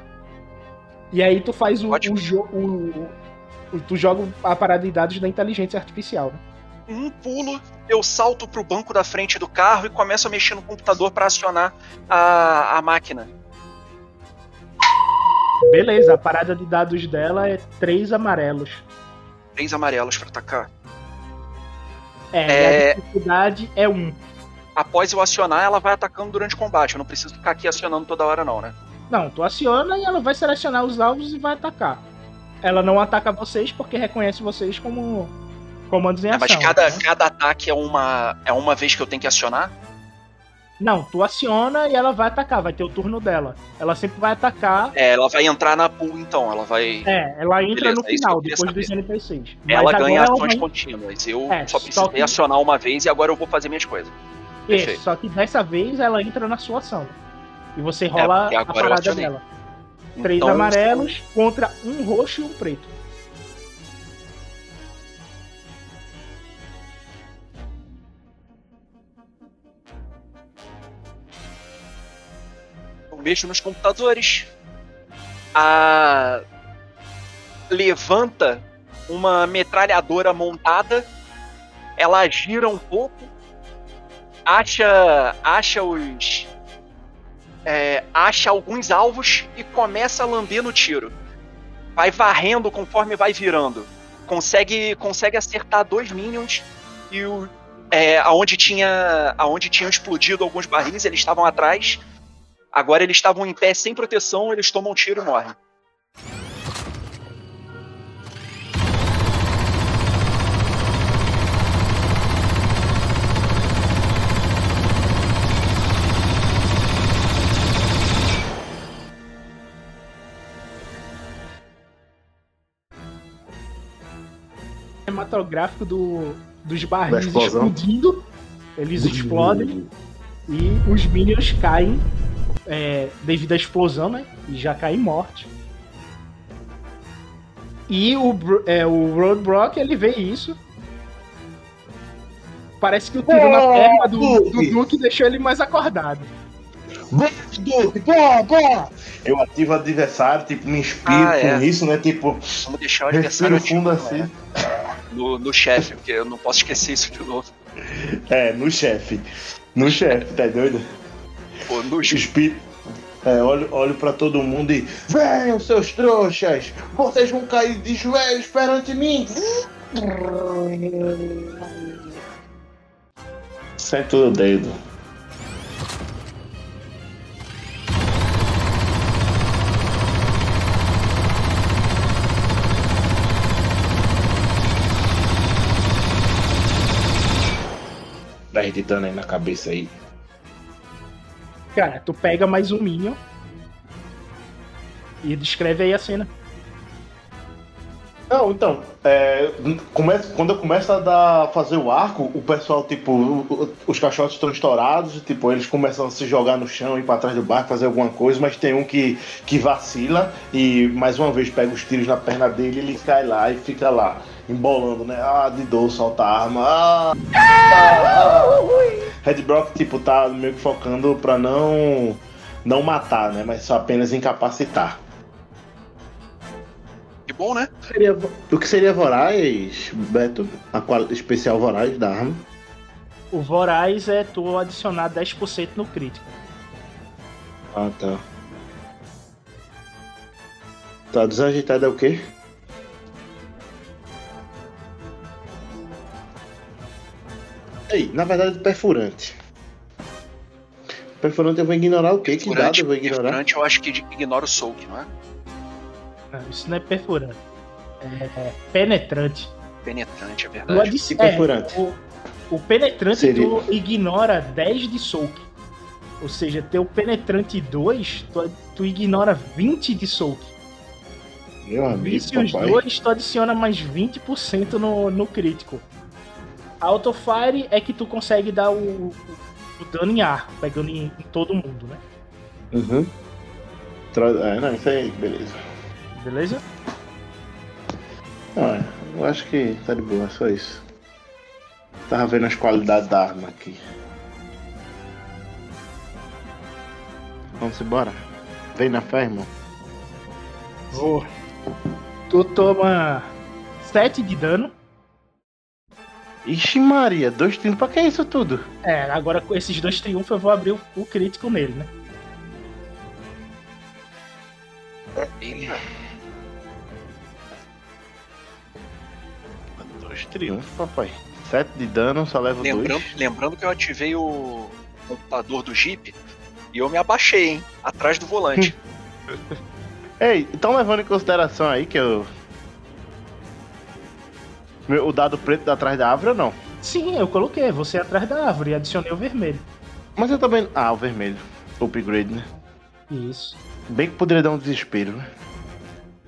E aí tu faz o, o- o- Tu joga a parada de dados da inteligência artificial. né? Um pulo, eu salto pro banco da frente do carro e começo a mexer no computador pra acionar a, a máquina. Beleza, a parada de dados dela é três amarelos. Três amarelos pra atacar. É, É. a dificuldade é um. Após eu acionar, ela vai atacando durante o combate. Eu não preciso ficar aqui acionando toda hora, não, né? Não, tu aciona e ela vai selecionar os alvos e vai atacar. Ela não ataca vocês porque reconhece vocês como comandos em É, ação. mas cada, né? cada ataque é uma, é uma vez que eu tenho que acionar? Não, tu aciona e ela vai atacar, vai ter o turno dela. Ela sempre vai atacar. É, ela vai entrar na pool, então. Ela vai. É, ela entra Beleza, no é final, eu depois queria dos NPCs. Mas ela ganha ela ações vai- contínuas. Eu É, só só precisei que- acionar uma vez e agora eu vou fazer minhas coisas. Isso, só que dessa vez ela entra na sua ação. E você É, rola porque a parada dela. Três Então, amarelos contra um roxo e um preto. Eu mexo nos computadores. A. Levanta uma metralhadora montada. Ela gira um pouco. Acha. Acha os. É, acha alguns alvos e começa a lamber no tiro. Vai varrendo conforme vai virando. Consegue, consegue acertar dois minions e o, é, aonde tinha aonde tinham explodido alguns barris, eles estavam atrás. Agora eles estavam em pé sem proteção, eles tomam um tiro e morrem. Cinematográfico do, dos barris explodindo. Eles explodem e os minions caem é, devido à explosão, né? E já caem mortos. E o, é, o Roadblock, ele vê isso. Parece que o tiro na perna do, do. Duke deixou ele mais acordado. Duke, pô, pô! Eu ativo adversário, tipo, me inspiro Ah, com é. isso, né? Tipo, Vamos deixar o adversário fundo assim. no, no chefe, porque eu não posso esquecer isso de novo. É, no chefe. No chefe, tá doido? Pô, no Espírito. É, olho, olho pra todo mundo e. Venham, seus trouxas! Vocês vão cair de joelhos perante mim! Senta o dedo. Titana aí na cabeça aí. Cara, tu pega mais um Minion. E descreve aí a cena. Não, então, é, começa- quando eu começo a dar, fazer o arco, o pessoal, tipo, o- os cachorros estão estourados, tipo, eles começam a se jogar no chão, ir pra trás do barco, fazer alguma coisa, mas tem um que, que vacila e mais uma vez pega os tiros na perna dele, ele cai lá e fica lá, embolando, né? Ah, de dor, solta a arma. Ah, ah. Red Brock, tipo, tá meio que focando pra não, não matar, né? Mas só apenas incapacitar. Que bom, né? Seria- o que seria voraz, Beto? A qual, especial voraz da arma? O Voraz é tu adicionar 10% no crítico. Ah, tá. Tá, desajeitado é o quê? Ei, na verdade, perfurante. Perfurante eu vou ignorar o quê? Que dado Perfurante, eu vou ignorar? perfurante, eu acho que ignora o soak, não é? Não, isso não é perfurante. É penetrante. Penetrante, é verdade. adici- E perfurante? é, o, o penetrante Seria- tu ignora 10 de soak. Ou seja, teu penetrante 2, tu, tu ignora 20 de soak. Meu amigo, Vício os papai. dois, tu adiciona mais 20% no, no crítico. Autofire é que tu consegue dar o, o- o dano em ar, pegando em, em todo mundo, né? Uhum. Tra- É, não, isso aí, beleza. Beleza? Não, é, eu acho que tá de boa, só isso. Tava vendo as qualidades da arma aqui. Vamos embora? Vem na fé, irmão. Vou. Tu toma 7 de dano. Ixi Maria, dois tiros, pra que isso tudo? É, agora com esses dois triunfos eu vou abrir o, o crítico nele, né? Ele. Dois triunfos, papai. Sete de dano, só levo Lembrando, dois. lembrando que eu ativei o computador do Jeep e eu me abaixei, hein? Atrás do volante. Ei, estão levando em consideração aí que eu. O dado preto atrás da árvore ou não? Sim, eu coloquei você atrás da árvore e adicionei o vermelho. Mas eu também. Ah, o vermelho. Upgrade, né? Isso. Bem que poderia dar um desespero, né?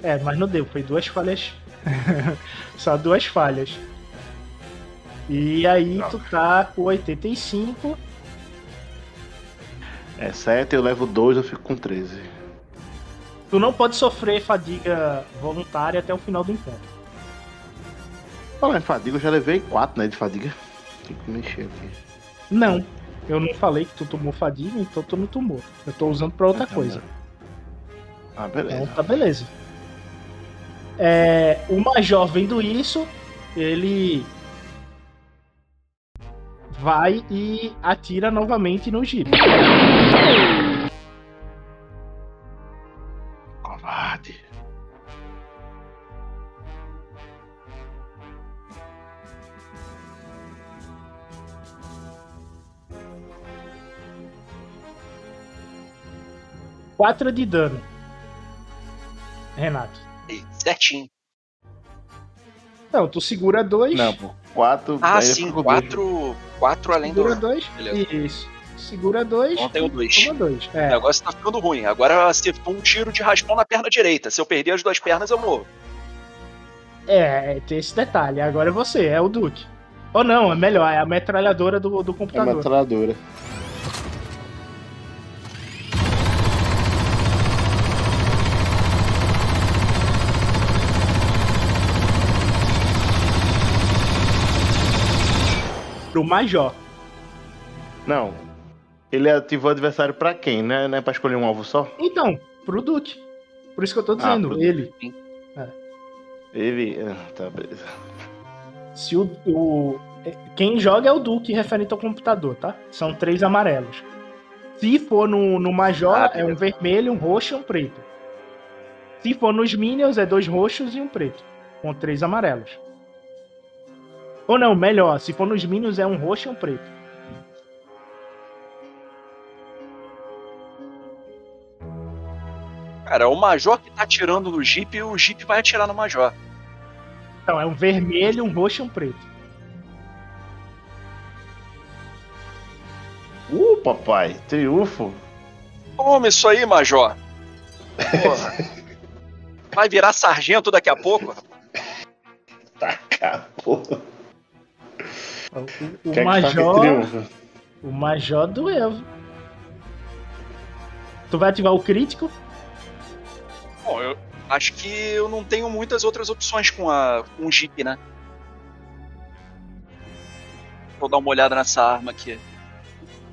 É, mas não deu, foi duas falhas. Só duas falhas. E aí tu tá com 85. É 7, eu levo 2, eu fico com 13. Tu não pode sofrer fadiga voluntária até o final do encontro. Falar em fadiga, eu já levei 4, né? De fadiga. Tem que mexer aqui. Não, eu não falei que tu tomou fadiga, então tu não tomou. Eu tô usando pra outra Ah, tá coisa. Ah, Então beleza. tá beleza. É, o Major vendo isso, ele vai e atira novamente no Jeep. 4 de dano. Renato. Certinho. Não, tu segura 2. Não, pô. 4. Ah, sim, 4. 4 além segura do. Segura 2. Isso. Segura 2. Ontem o 2. Toma 2. É. O negócio tá ficando ruim. Agora você põe um tiro de raspão na perna direita. Se eu perder as duas pernas, eu morro. É, é tem esse detalhe. Agora é você, é o Duke. Ou não, é melhor, é a metralhadora do, do computador. É a metralhadora. Pro Major. Não. Ele ativou o adversário pra quem, né? Não é pra escolher um alvo só? Então, pro Duke. Por isso que eu tô Ah, dizendo, pro ele. Ele. ah, Tá, beleza. Se o, o- Quem joga é o Duke referente ao computador, tá? São três amarelos. Se for no, no Major, Ah, é um vermelho, um roxo e um preto. Se for nos Minions, é dois roxos e um preto. Com três amarelos. Ou não, melhor, se for nos Minions, é um roxo e um preto. Cara, é o Major que tá atirando no Jeep e o Jeep vai atirar no Major. Então, é um vermelho, um roxo e um preto. Uh, papai, triunfo. Toma isso aí, Major. Porra. Vai virar sargento daqui a pouco? Taca, porra. O, o- Major. O Major doeu. Tu vai ativar o crítico? Bom, eu acho que eu não tenho muitas outras opções com, a, com o Jeep, né? Vou dar uma olhada nessa arma aqui.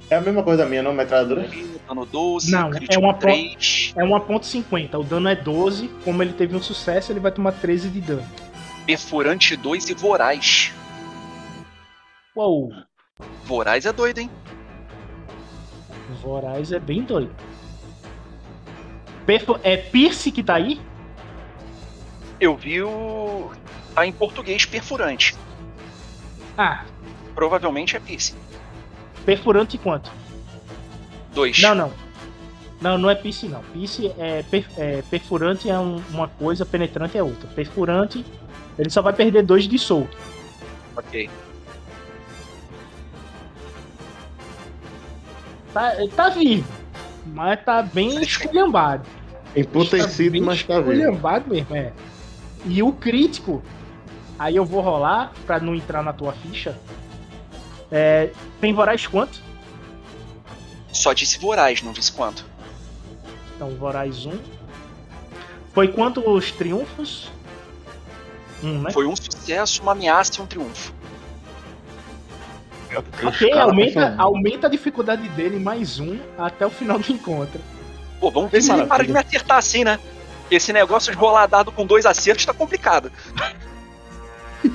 É a mesma coisa minha, não? Metralhadora? Dano 12, Não, crítico é uma po- 3, É 1.50. O dano é 12. Como ele teve um sucesso, ele vai tomar 13 de dano. perfurante 2 e voraz. Uou! Voraz é doido, hein? Voraz é bem doido. Perfo- É Pierce que tá aí? Eu vi o. Tá em português perfurante. Ah, Provavelmente é piercing. perfurante quanto? 2. Não, não. Não, não é pierce não. Pierce é, per- é, perfurante é um- uma coisa, penetrante é outra. Perfurante, ele só vai perder 2 de soco. Ok. Tá, ele tá vivo, mas tá bem esculhambado. Emputecido, mas tá vivo. Esculhambado mesmo, é. E o crítico, aí eu vou rolar pra não entrar na tua ficha. É, tem voraz quanto? Só disse voraz, não disse quanto. Então, voraz 1. Foi quantos triunfos? Um, né? Foi um sucesso, uma ameaça e um triunfo. Ok, aumenta, aumenta a dificuldade dele mais um até o final do encontro. Pô, vamos ver se ele para de me acertar assim, né? Esse negócio de rolar dado com dois acertos tá complicado.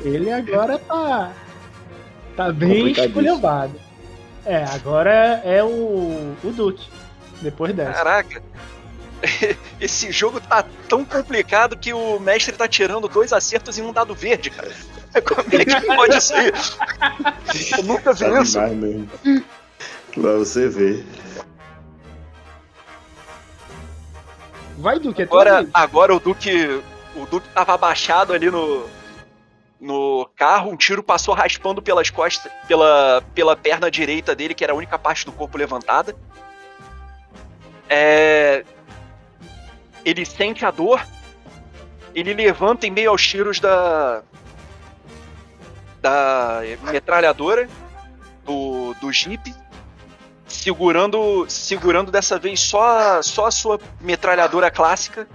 Ele agora tá. Tá bem esculhambado. É, agora é o. o Duke. Depois dessa. Caraca. Esse jogo tá tão complicado que o mestre tá tirando dois acertos em um dado verde, cara. Como é que pode ser? Eu nunca vi Tá isso. mesmo. Pra você ver. Vai, Duke, é Agora, agora o Duque. O Duque tava abaixado ali no. No carro, um tiro passou raspando pelas costas, pela, pela perna direita dele, que era a única parte do corpo levantada. É, ele sente a dor. Ele levanta em meio aos tiros da. Da metralhadora do, do Jeep. Segurando, segurando dessa vez só, só a sua metralhadora clássica.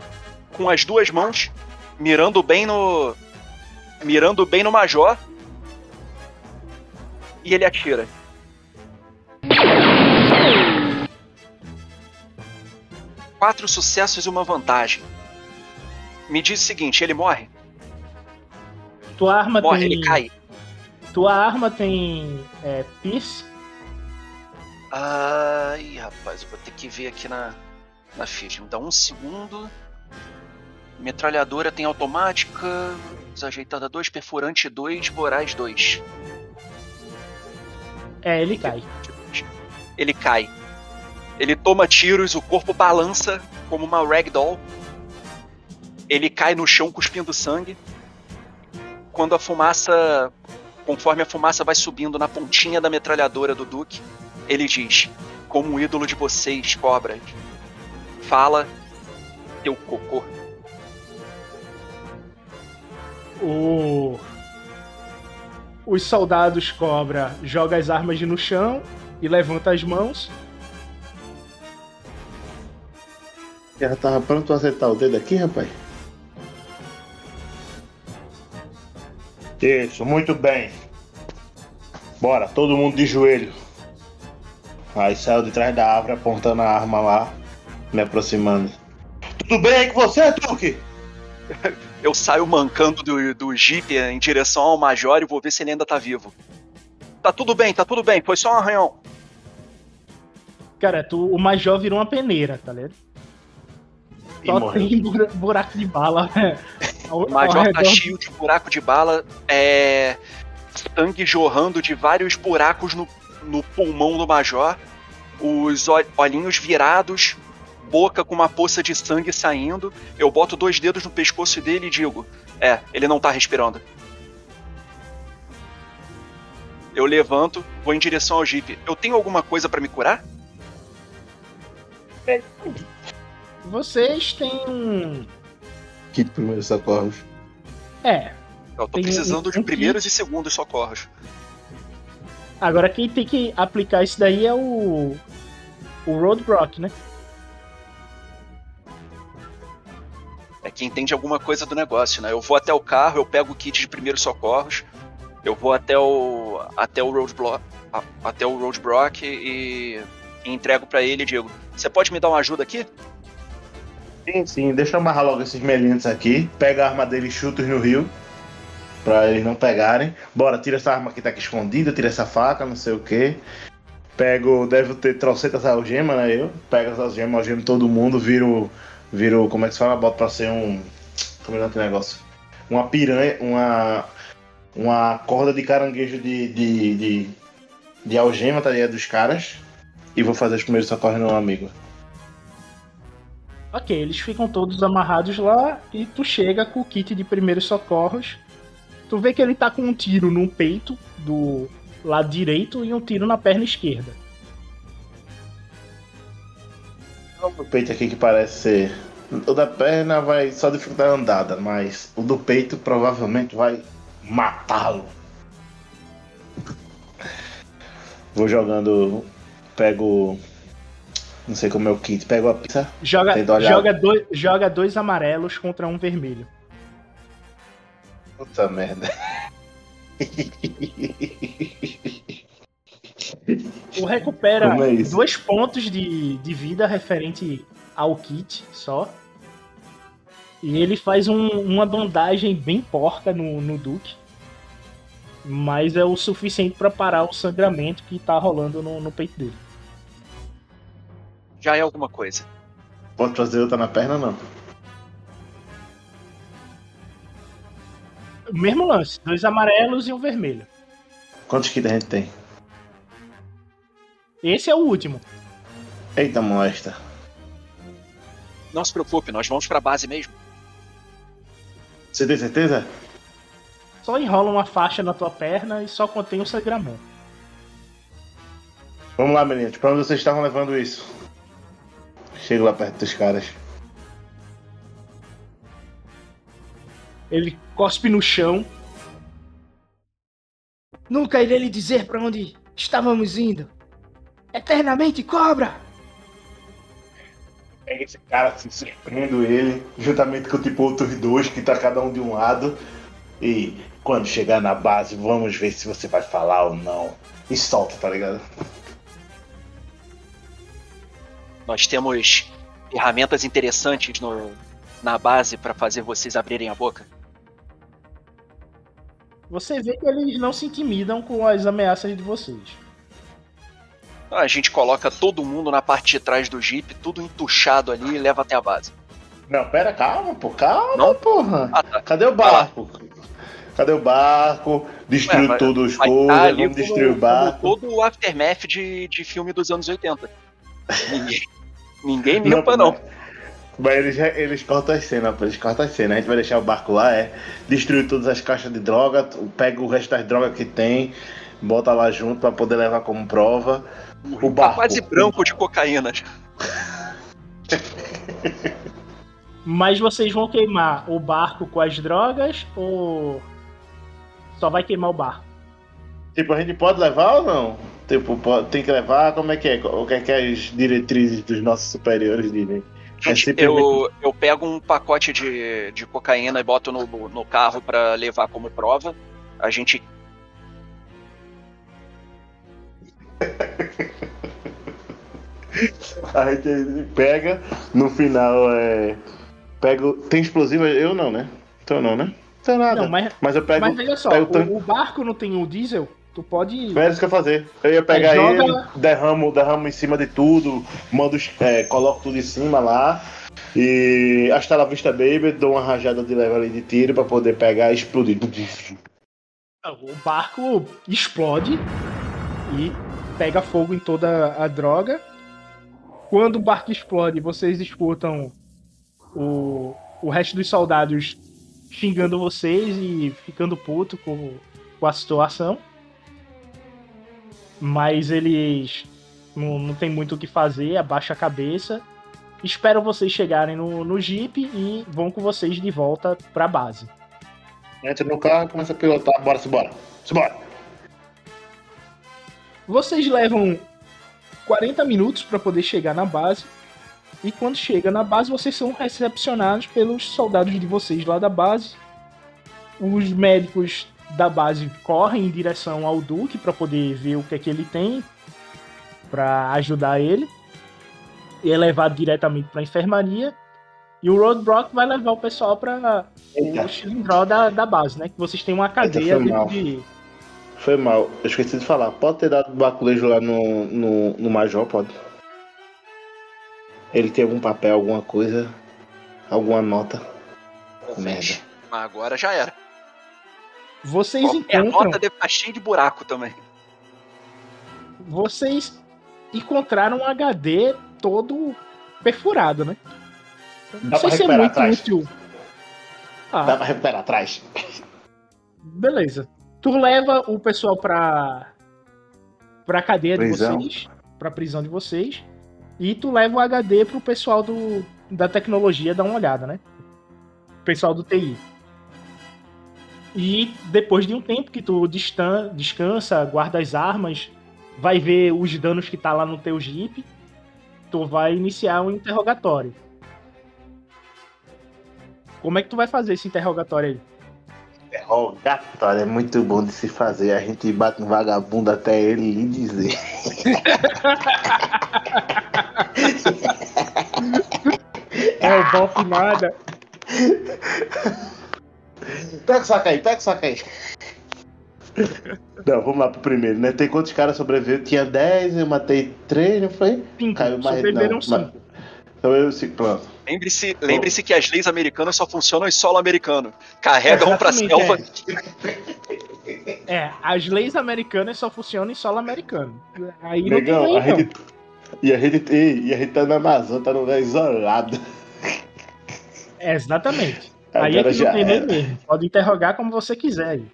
Com as duas mãos. Mirando bem no. Mirando bem no Major. E ele atira. Quatro sucessos e uma vantagem. Me diz o seguinte, ele morre? Tua arma Morre, tem. ele cai. Tua arma tem. É, Pierce. Ai, rapaz, eu vou ter que ver aqui na, na ficha. Me dá um segundo. Metralhadora tem automática. Desajeitada 2, perfurante 2, voraz 2. É, ele cai. Ele cai. Ele toma tiros, o corpo balança como uma ragdoll. Ele cai no chão cuspindo sangue. Quando a fumaça. Conforme a fumaça vai subindo na pontinha da metralhadora do Duke, ele diz: Como um ídolo de vocês, cobras. Fala, teu cocô. O... Os soldados cobra joga as armas no chão e levanta as mãos. Já tava pronto pra acertar o dedo aqui, rapaz? Isso, muito bem. Bora, todo mundo de joelho. Aí saiu de trás da árvore apontando a arma lá, me aproximando. Tudo bem aí com você, Duque? Eu saio mancando do, do Jeep em direção ao Major e vou ver se ele ainda tá vivo. Tá tudo bem, tá tudo bem, foi só um arranhão. Cara, tu, o Major virou uma peneira, tá ligado? E Só morreu. tem bura- buraco de bala. né? tá redor. cheio de buraco de bala, é. sangue jorrando de vários buracos no, no pulmão do Major, os ol- olhinhos virados, boca com uma poça de sangue saindo. Eu boto dois dedos no pescoço dele e digo: É, ele não tá respirando. Eu levanto, vou em direção ao Jeep. Eu tenho alguma coisa pra me curar? Vocês têm um. Que primeiros socorros. É. Eu tô Tem um- precisando de um primeiros e segundos socorros. Agora quem tem que aplicar isso daí é o. O Roadblock, né? É que entende alguma coisa do negócio, né? Eu vou até o carro, eu pego o kit de primeiros socorros, eu vou até o até o roadblock, até o roadblock e, e entrego pra ele e digo: "Você pode me dar uma ajuda aqui?" Sim, sim, deixa eu amarrar logo esses melinhos aqui. Pega a arma dele e chuta no rio. Pra eles não pegarem. Bora, tira essa arma que tá aqui escondida, tira essa faca, não sei o que. Pego, deve ter trocentas algemas, né? Eu pego as algemas, algemo todo mundo, viro. Viro, como é que se fala? Boto pra ser um. Como é que é negócio? Uma piranha, uma. Uma corda de caranguejo de. de, de, de algema, tá ligado? Dos caras. E vou fazer os primeiros socorros no amigo. Ok, eles ficam todos amarrados lá e tu chega com o kit de primeiros socorros. Tu vê que ele tá com um tiro no peito do lado direito e um tiro na perna esquerda. O peito aqui que parece ser O da perna vai só dificultar a andada, mas o do peito provavelmente vai matá-lo. Vou jogando. Pego. Não sei como é o kit. Pego a pizza. Joga, joga, dois, joga dois amarelos contra um vermelho. Puta merda. O recupera é dois pontos de, de vida referente ao kit só. E ele faz um- uma bandagem bem porca no, no Duke. Mas é o suficiente pra parar o sangramento que tá rolando no, no peito dele. Já é alguma coisa. Pode fazer outra na perna, não. O mesmo lance, dois amarelos e um vermelho. Quantos kits a gente tem? Esse é o último. Eita, molesta. Não se preocupe, nós vamos pra base mesmo. Você tem certeza? Só enrola uma faixa na tua perna e só contém o sangramento. Vamos lá, meninos. Pra onde vocês estavam levando isso? Chego lá perto dos caras. Ele cospe no chão. Nunca irei lhe dizer pra onde estávamos indo. Eternamente cobra! Pega esse cara, assim, surpreendo ele, juntamente com tipo outros dois, que tá cada um de um lado. E quando chegar na base, vamos ver se você vai falar ou não. E solta, tá ligado? Nós temos ferramentas interessantes no- na base pra fazer vocês abrirem a boca. Você vê que eles não se intimidam com as ameaças de vocês. Então, A gente coloca todo mundo na parte de trás do jeep, tudo entuchado ali e leva até a base. Não, pera, calma, pô, calma, Não? porra. Ah, tá. Cadê o barco? Cadê o barco? Destruiu todos os coisas, tá vamos destruir o barco. todo o aftermath de, de filme dos anos 80. Ninguém, limpa, não. mas- Mas eles, eles cortam as cenas, pô, eles cortam as cenas. A gente vai deixar o barco lá, é. Destruir todas as caixas de droga, pega o resto das drogas que tem, bota lá junto pra poder levar como prova. O Tá barco. quase branco de cocaína. Mas vocês vão queimar o barco com as drogas ou só vai queimar o barco? Tipo, a gente pode levar ou não? Tipo, pode- tem que levar? Como é que é? O que é que as diretrizes dos nossos superiores dizem? É Gente, simplesmente- eu, eu pego um pacote de, de cocaína e boto no, no carro pra levar como prova. A gente. A gente pega, no final é. Pego. Tem explosivo? Eu não, né? Então não, né? Então nada. Não, mas, Mas eu pego. mas veja só, pego tanque- o, o barco não tem o diesel, tu pode. É isso que eu fazer. Eu ia pegar Aí joga- ele, derramo, derramo em cima de tudo, mando, é, coloco tudo em cima lá. E hasta la vista, baby, dou uma rajada de leve ali de tiro pra poder pegar e explodir. O barco explode e pega fogo em toda a droga. Quando o barco explode, vocês escutam o, o resto dos soldados xingando vocês e ficando puto com, com a situação. Mas eles não, não tem muito o que fazer, abaixa a cabeça. Esperam vocês chegarem no, no Jeep e vão com vocês de volta pra base. Entra no carro, começa a pilotar, bora, simbora. Simbora. Vocês levam 40 minutos para poder chegar na base. E quando chega na base, vocês são recepcionados pelos soldados de vocês lá da base. Os médicos da base correm em direção ao Duque para poder ver o que é que ele tem para ajudar ele. E é levado diretamente para a enfermaria. E o Roadblock vai levar o pessoal para Eita, o cilindro da, da base, né? Que vocês têm uma cadeia foi dentro mal. de, foi mal. Eu esqueci de falar. Pode ter dado baculejo lá no, no, no Major, pode. Ele tem algum papel, alguma coisa, alguma nota. Merda. Mas agora já era. Vocês Qualquer encontram. nota deve estar cheia de buraco também. vocês encontraram um HD todo perfurado, né? Não Dá sei se é muito atrás. útil. Ah, Dá pra recuperar atrás. beleza. Tu leva o pessoal pra pra cadeia Prisão. de vocês, pra prisão de vocês, e tu leva o HD pro pessoal do da tecnologia dar uma olhada, né? O pessoal do TI. E depois de um tempo que tu descansa, guarda as armas, vai ver os danos que tá lá no teu jeep, tu vai iniciar um interrogatório. Como é que tu vai fazer esse interrogatório aí? Interrogatório é muito bom de se fazer. A gente bate um vagabundo até ele lhe dizer. É o golpe nada. Pega o saco aí, pega o saco aí. Não, vamos lá pro primeiro, né? Tem quantos caras sobreviveram? Tinha 10, eu matei 3, não foi? Cinco. Caiu mais Sobreviveram não, cinco. mas- Então eu sim, pronto. Lembre-se lembre que as leis americanas só funcionam em solo americano. Carrega um pra selva. É, as leis americanas só funcionam em solo americano. Aí não tem Negão, lei, a gente. E a gente, e a gente tá na Amazônia, tá num lugar isolado. É, exatamente. Aí é que não tem era. mesmo. Pode interrogar como você quiser aí.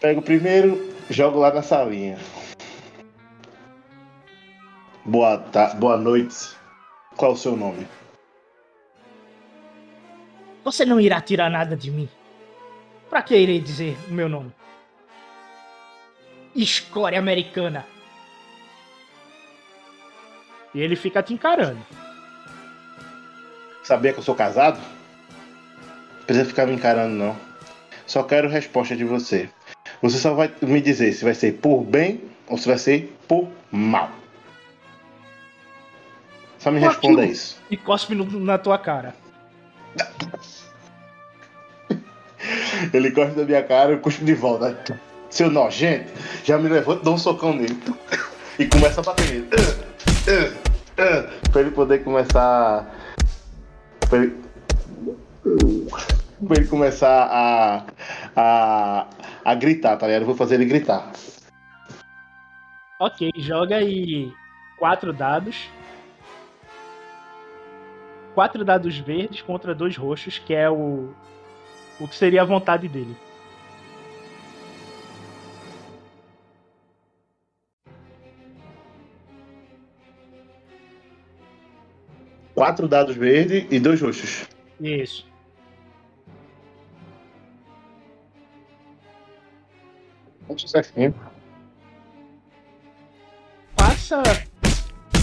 Pego o primeiro, jogo lá na salinha. Boa, ta... Boa noite. Qual o seu nome? Você não irá tirar nada de mim. Pra que irei dizer o meu nome? Escória americana. E ele fica te encarando. Sabia que eu sou casado? Não precisa ficar me encarando, não. Só quero resposta de você. Você só vai me dizer se vai ser por bem ou se vai ser por mal. Só me responda aquilo. isso. E cospe no- na tua cara. Ele corta da minha cara, eu cuspo de volta. Seu nojento, já me levanto e dou um socão nele. E começa a bater nele. Pra ele poder começar. Pra ele, pra ele começar a, a. a gritar, tá ligado? Eu vou fazer ele gritar. Ok, joga aí quatro dados. Quatro dados verdes contra dois roxos, que é o. O que seria a vontade dele. Quatro dados verdes e dois roxos. Isso. Passa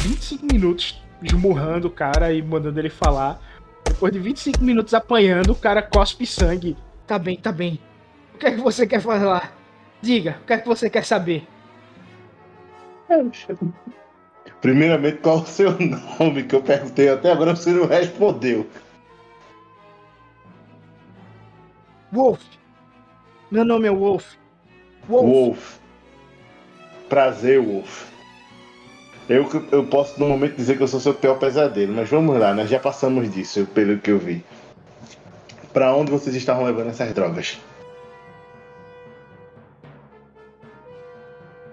25 minutos esmurrando o cara e mandando ele falar. Depois de 25 minutos apanhando, o cara cospe sangue. Tá bem, tá bem. O que é que você quer falar? Diga, o que é que você quer saber? Primeiramente, qual o seu nome que eu perguntei até agora você não respondeu. Wolf. Meu nome é Wolf. Wolf. Wolf. Prazer, Wolf. Eu, eu posso no momento dizer que eu sou seu pior pesadelo, mas vamos lá, nós já passamos disso, pelo que eu vi. Pra onde vocês estavam levando essas drogas?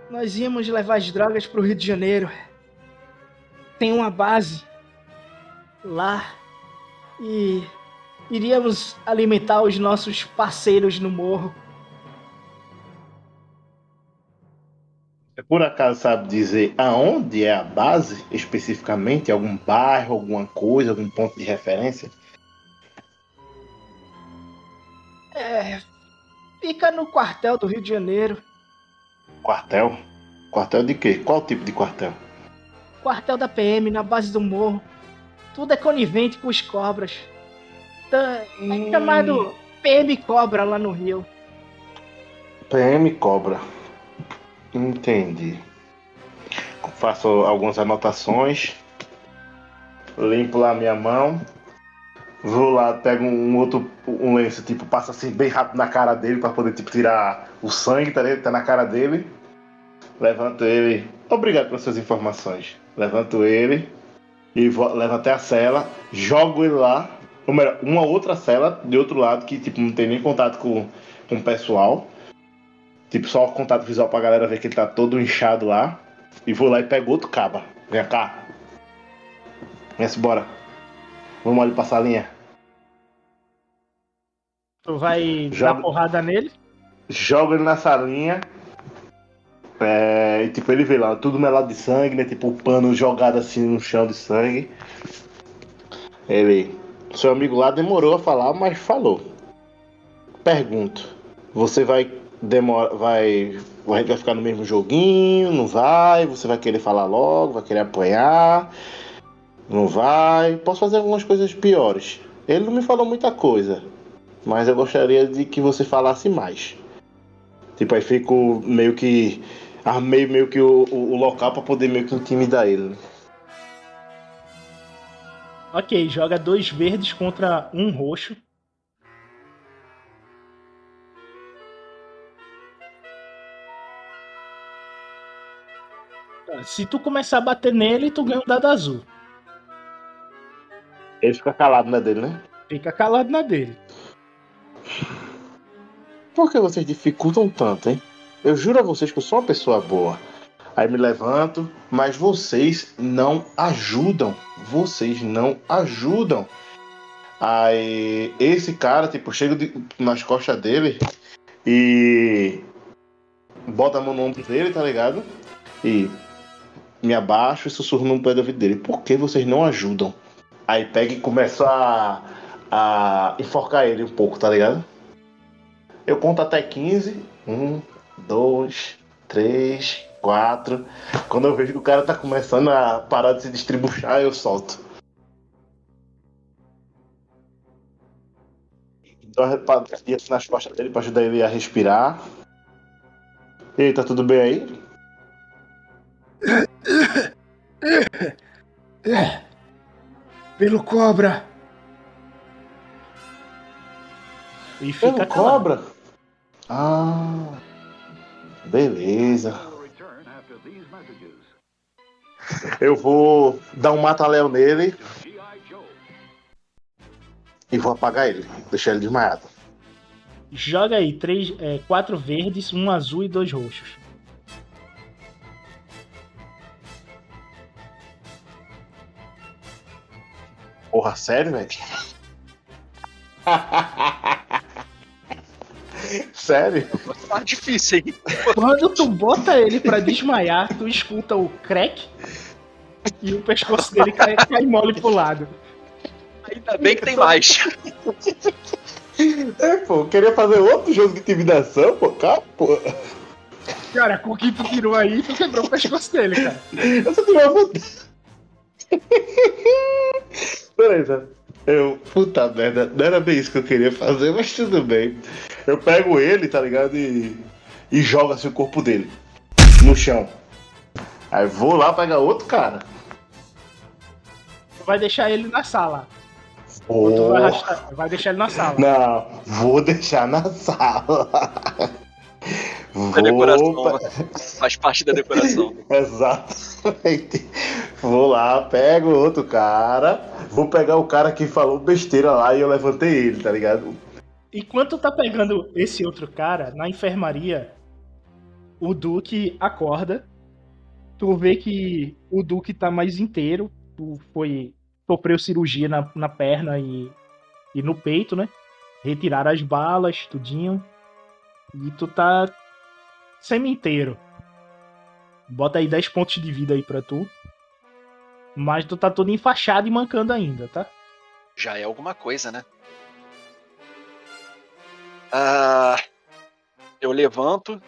Nós íamos levar as drogas pro Rio de Janeiro. Tem uma base lá e iríamos alimentar os nossos parceiros no morro. Você por acaso sabe dizer aonde é a base, especificamente? Algum bairro, alguma coisa, algum ponto de referência? É, fica no quartel do Rio de Janeiro. Quartel? Quartel de quê? Qual tipo de quartel? Quartel da PM na base do morro. Tudo é conivente com os cobras. Tá, é chamado PM Cobra lá no Rio. PM Cobra. Entendi. Faço algumas anotações. Limpo lá minha mão. Vou lá, pego um outro um lenço, tipo, passo assim bem rápido na cara dele pra poder tipo, tirar o sangue, tá, tá na cara dele. Levanto ele. Obrigado pelas suas informações. Levanto ele e vou, levo até a cela, jogo ele lá. Ou melhor, uma outra cela de outro lado que tipo, não tem nem contato com, com o pessoal. Tipo, só contato visual pra galera ver que ele tá todo inchado lá. E vou lá e pego outro caba. Vem cá. Vem bora. Vamos ali pra salinha. Tu vai dar porrada nele. Jogo ele na salinha. É, e, tipo, ele vê lá, tudo melado de sangue, né? Tipo, o pano jogado assim no chão de sangue. Ele. Seu amigo lá demorou a falar, mas falou. Pergunto. Você vai demora, vai, vai ficar no mesmo joguinho, não vai? Você vai querer falar logo, vai querer apanhar, não vai? Posso fazer algumas coisas piores. Ele não me falou muita coisa, mas eu gostaria de que você falasse mais. Tipo, aí fico meio que armei meio que o, o, o local para poder meio que intimidar ele. Ok, joga dois verdes contra um roxo. Tá, Se tu começar a bater nele, tu ganha um dado azul. Ele fica calado na dele, né? Fica calado na dele. Por que vocês dificultam tanto, hein? Eu juro a vocês que eu sou uma pessoa boa. Aí me levanto, mas vocês não ajudam. Vocês não ajudam. Aí esse cara, tipo, chega de- nas costas dele e bota a mão no ombro dele, tá ligado? E me abaixo e sussurro no pé do ouvido dele. Por que vocês não ajudam? Aí pega e começa a, a enforcar ele um pouco, tá ligado? Eu conto até 15. Um, dois, três, quatro. Quando eu vejo que o cara tá começando a parar de se distribuchar, eu solto. Dou uma repadinha assim nas costas dele pra ajudar ele a respirar. E aí, tá tudo bem aí? Pelo cobra! E fica Pelo calado. cobra? Ah. Beleza. Eu vou dar um mata-léu nele e vou apagar ele. Deixar ele desmaiado. Joga aí três, é, quatro verdes, um azul e dois roxos. Porra, sério, velho? sério? Tá difícil, hein? Quando tu bota ele pra desmaiar, tu escuta o crack e o pescoço dele cai, cai mole pro lado. Ainda bem que tem mais. É, pô, eu queria fazer outro jogo de intimidação, pô, cá, pô. Cara, com o que tu tirou aí, tu quebrou o pescoço dele, cara. Eu só tirei uma. Beleza. Eu, puta merda, não era bem isso que eu queria fazer, mas tudo bem. Eu pego ele, tá ligado? E, e jogo assim o corpo dele no chão. Aí vou lá pegar outro cara. Tu vai deixar ele na sala. Ou tu vai, Oh, arrastar- vai deixar ele na sala. não, vou deixar na sala. Vou A decoração faz parte da decoração. Exatamente. Vou lá, pego outro cara. Vou pegar o cara que falou besteira lá e eu levantei ele, tá ligado? Enquanto tá pegando esse outro cara, na enfermaria, o Duque acorda. Tu vê que o Duque tá mais inteiro. Tu foi. Sofreu cirurgia na, na perna e, e no peito, né? Retiraram as balas, tudinho. E tu tá semi-inteiro. Bota aí 10 pontos de vida aí pra tu. Mas tu tá todo enfaixado e mancando ainda, tá? Já é alguma coisa, né? Ah, eu levanto,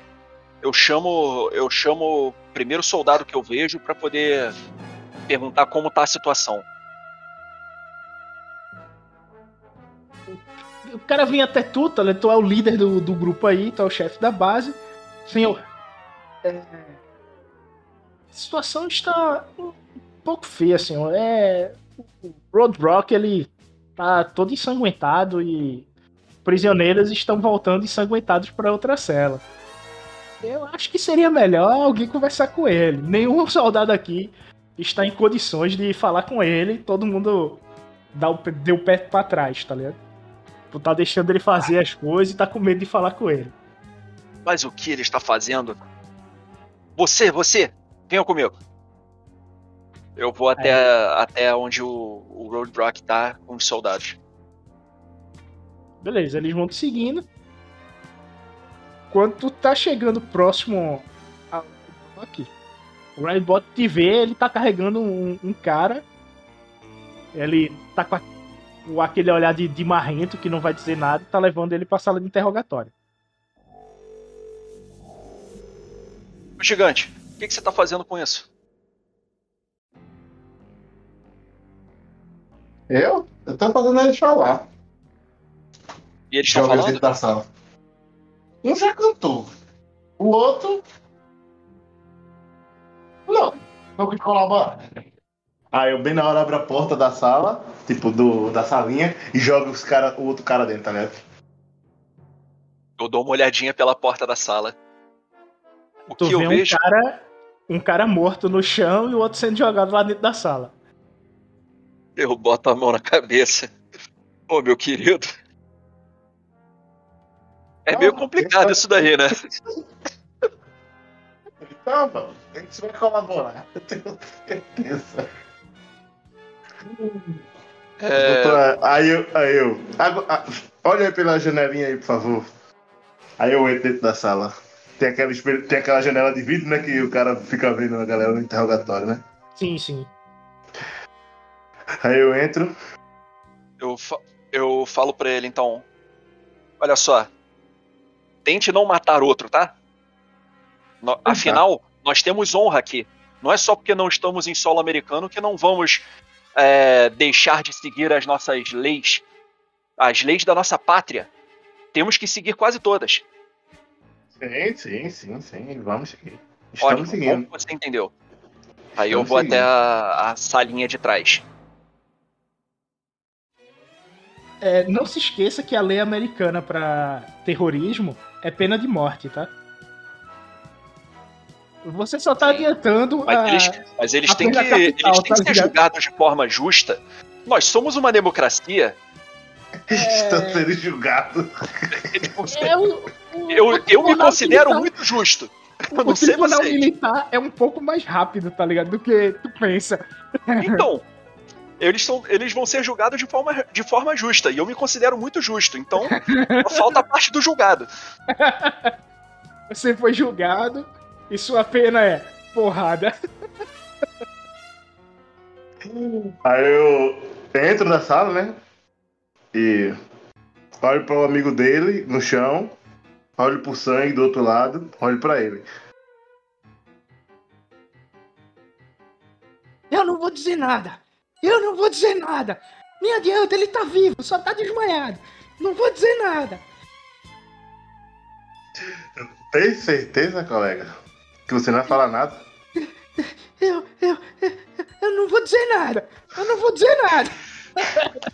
eu chamo, eu chamo o primeiro soldado que eu vejo pra poder perguntar como tá a situação. O cara vem até tu, tá, tu é o líder do, do grupo aí, tu é o chefe da base. Senhor, é, a situação está um pouco feia, senhor. É, o Roadrock, ele tá todo ensanguentado e prisioneiros estão voltando ensanguentados para outra cela. Eu acho que seria melhor alguém conversar com ele. Nenhum soldado aqui está em condições de falar com ele. Todo mundo dá o, deu o pé pra trás, tá ligado? Tu tá deixando ele fazer as coisas e tá com medo de falar com ele. Mas o que ele está fazendo? Você, você, venha comigo. Eu vou até, até onde o, o Roadblock tá com os soldados. Beleza, eles vão te seguindo. Quando tu tá chegando próximo ao aqui. O Grindbot te vê, ele tá carregando um, um cara. Ele tá com, a- com aquele olhar de, de marrento que não vai dizer nada e tá levando ele pra sala de interrogatório. Ô, Gigante, o que, que você tá fazendo com isso? Eu? Eu tô fazendo eles falar. E eles estão Joga falando? dentro da sala. Um já cantou. O outro. Não. Não quis colaborar. Aí eu bem na hora abro a porta da sala, tipo, do, da salinha, e jogo os cara, o outro cara dentro, tá ligado? Eu dou uma olhadinha pela porta da sala. O Tu que eu vê vejo. um cara, um cara morto no chão e o outro sendo jogado lá dentro da sala. Eu boto a mão na cabeça. Ô, meu querido. É meio complicado isso daí, né? Então, mano, a gente vai colaborar. Eu tenho certeza. É, Doutor, Aí eu, aí eu. Olha aí pela janelinha aí, por favor. Aí eu entro dentro da sala. Tem aquela, espelho- tem aquela janela de vidro, né? Que o cara fica vendo a galera no interrogatório, né? Sim, sim. Aí eu entro. eu, fa- eu falo pra ele, então. Olha só. Tente não matar outro, tá? No- afinal, nós temos honra aqui. Não é só porque não estamos em solo americano que não vamos é, deixar de seguir as nossas leis. As leis da nossa pátria. Temos que seguir quase todas. Sim, sim, sim, sim. Vamos seguir. Estamos Ótimo, seguindo. bom você entendeu. Aí eu Estamos vou seguindo. até a, a salinha de trás. É, não se esqueça que a lei americana pra terrorismo é pena de morte, tá? Você só tá Sim. adiantando Mas a... eles, mas eles a têm que, capital, eles têm tá que ser julgados de forma justa. Nós somos uma democracia. Estão sendo julgados. É o, o- Eu, o eu me considero militar- muito justo. Eu O não sei tribunal vocês. militar é um pouco mais rápido, tá ligado? Do que tu pensa. Então, eles, são, eles vão ser julgados de forma, de forma justa. E eu me considero muito justo. Então, só falta a parte do julgado. Você foi julgado e sua pena é porrada. Aí eu entro na sala, né? E olho para o amigo dele no chão, olho pro sangue do outro lado, olho para ele. Eu não vou dizer nada. Eu não vou dizer nada. Nem adianta, ele tá vivo, só tá desmaiado. Não vou dizer nada. Tem certeza, colega? Que você não vai falar nada? Eu, eu, eu, eu não vou dizer nada. Eu não vou dizer nada.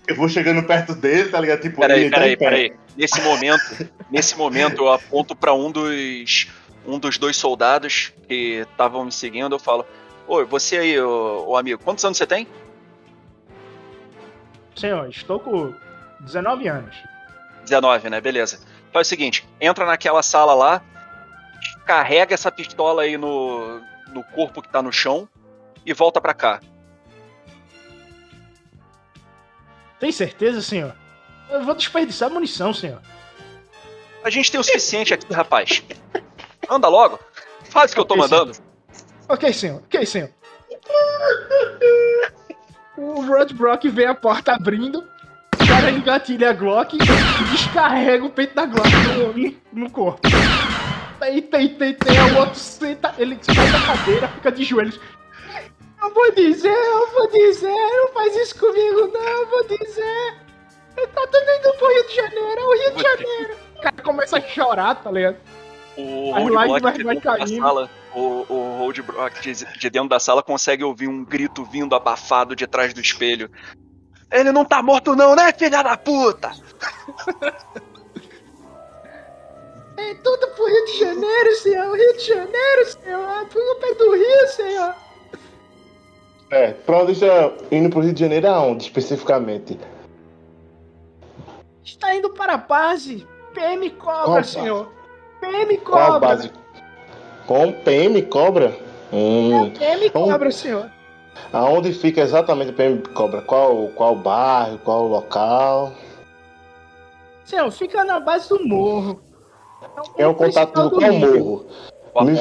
Eu vou chegando perto dele, tá ligado? Tipo, Peraí, tá peraí, peraí. Nesse momento, nesse momento eu aponto pra um dos um dos dois soldados que estavam me seguindo, eu falo: "Oi, você aí, ô, ô amigo, quantos anos você tem?" Senhor, estou com 19 anos. 19, né? Beleza. Faz o seguinte, entra naquela sala lá, carrega essa pistola aí no, no corpo que tá no chão e volta pra cá. Tem certeza, senhor? Eu vou desperdiçar munição, senhor. A gente tem o suficiente aqui, rapaz. Anda logo. Faz o que eu tô mandando. Ok, senhor. Ok, senhor. O Rod Brock vê a porta abrindo, cara engatilha a Glock e descarrega o peito da Glock no, no corpo. Tem, tem, tem, tem. O outro senta, ele sai da cadeira, fica de joelhos. Eu vou dizer, eu vou dizer, não faz isso comigo, não, eu vou dizer. Tá tudo indo pro Rio de Janeiro, é o Rio de Janeiro. O cara começa a chorar, tá ligado? O Roadblock de vai da caindo. O, o Roadblock de, de dentro da sala consegue ouvir um grito vindo abafado de trás do espelho. Ele não tá morto não, né, filha da puta? É tudo pro Rio de Janeiro, senhor. Rio de Janeiro, senhor. É tudo do Rio, senhor. É, pra onde está indo pro Rio de Janeiro aonde, especificamente? Está indo para a base. PM Cobra, Qual base? senhor. PM Qual a Cobra. base? Com PM Cobra? Hum. PM Bom. Cobra, senhor. Aonde fica exatamente o PM Cobra? Qual, qual bairro? Qual local? Senhor, fica na base do morro. É o principal contato do qual morro? Eu Me,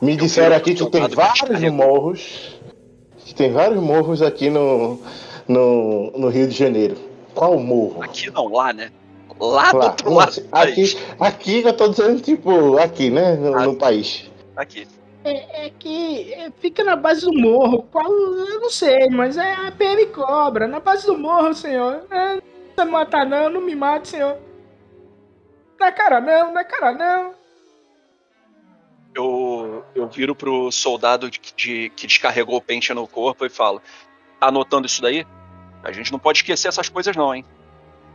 me disseram aqui que tem vários morros. Que tem vários morros aqui no, no, no Rio de Janeiro. Qual morro? Aqui não, lá, né? Lá do outro lado. do país. aqui, aqui eu tô dizendo, tipo, aqui, né? No, Ah. no país. Aqui. É, é que é, fica na base do morro. Qual, eu não sei, mas é a PM Cobra. Na base do morro, senhor. É, não precisa me matar, não. Não me mate, senhor. Não é cara, não. Não é cara, não. Eu, eu viro pro soldado de, de- que descarregou o pente no corpo e falo: "Tá anotando isso daí? A gente não pode esquecer essas coisas, não, hein?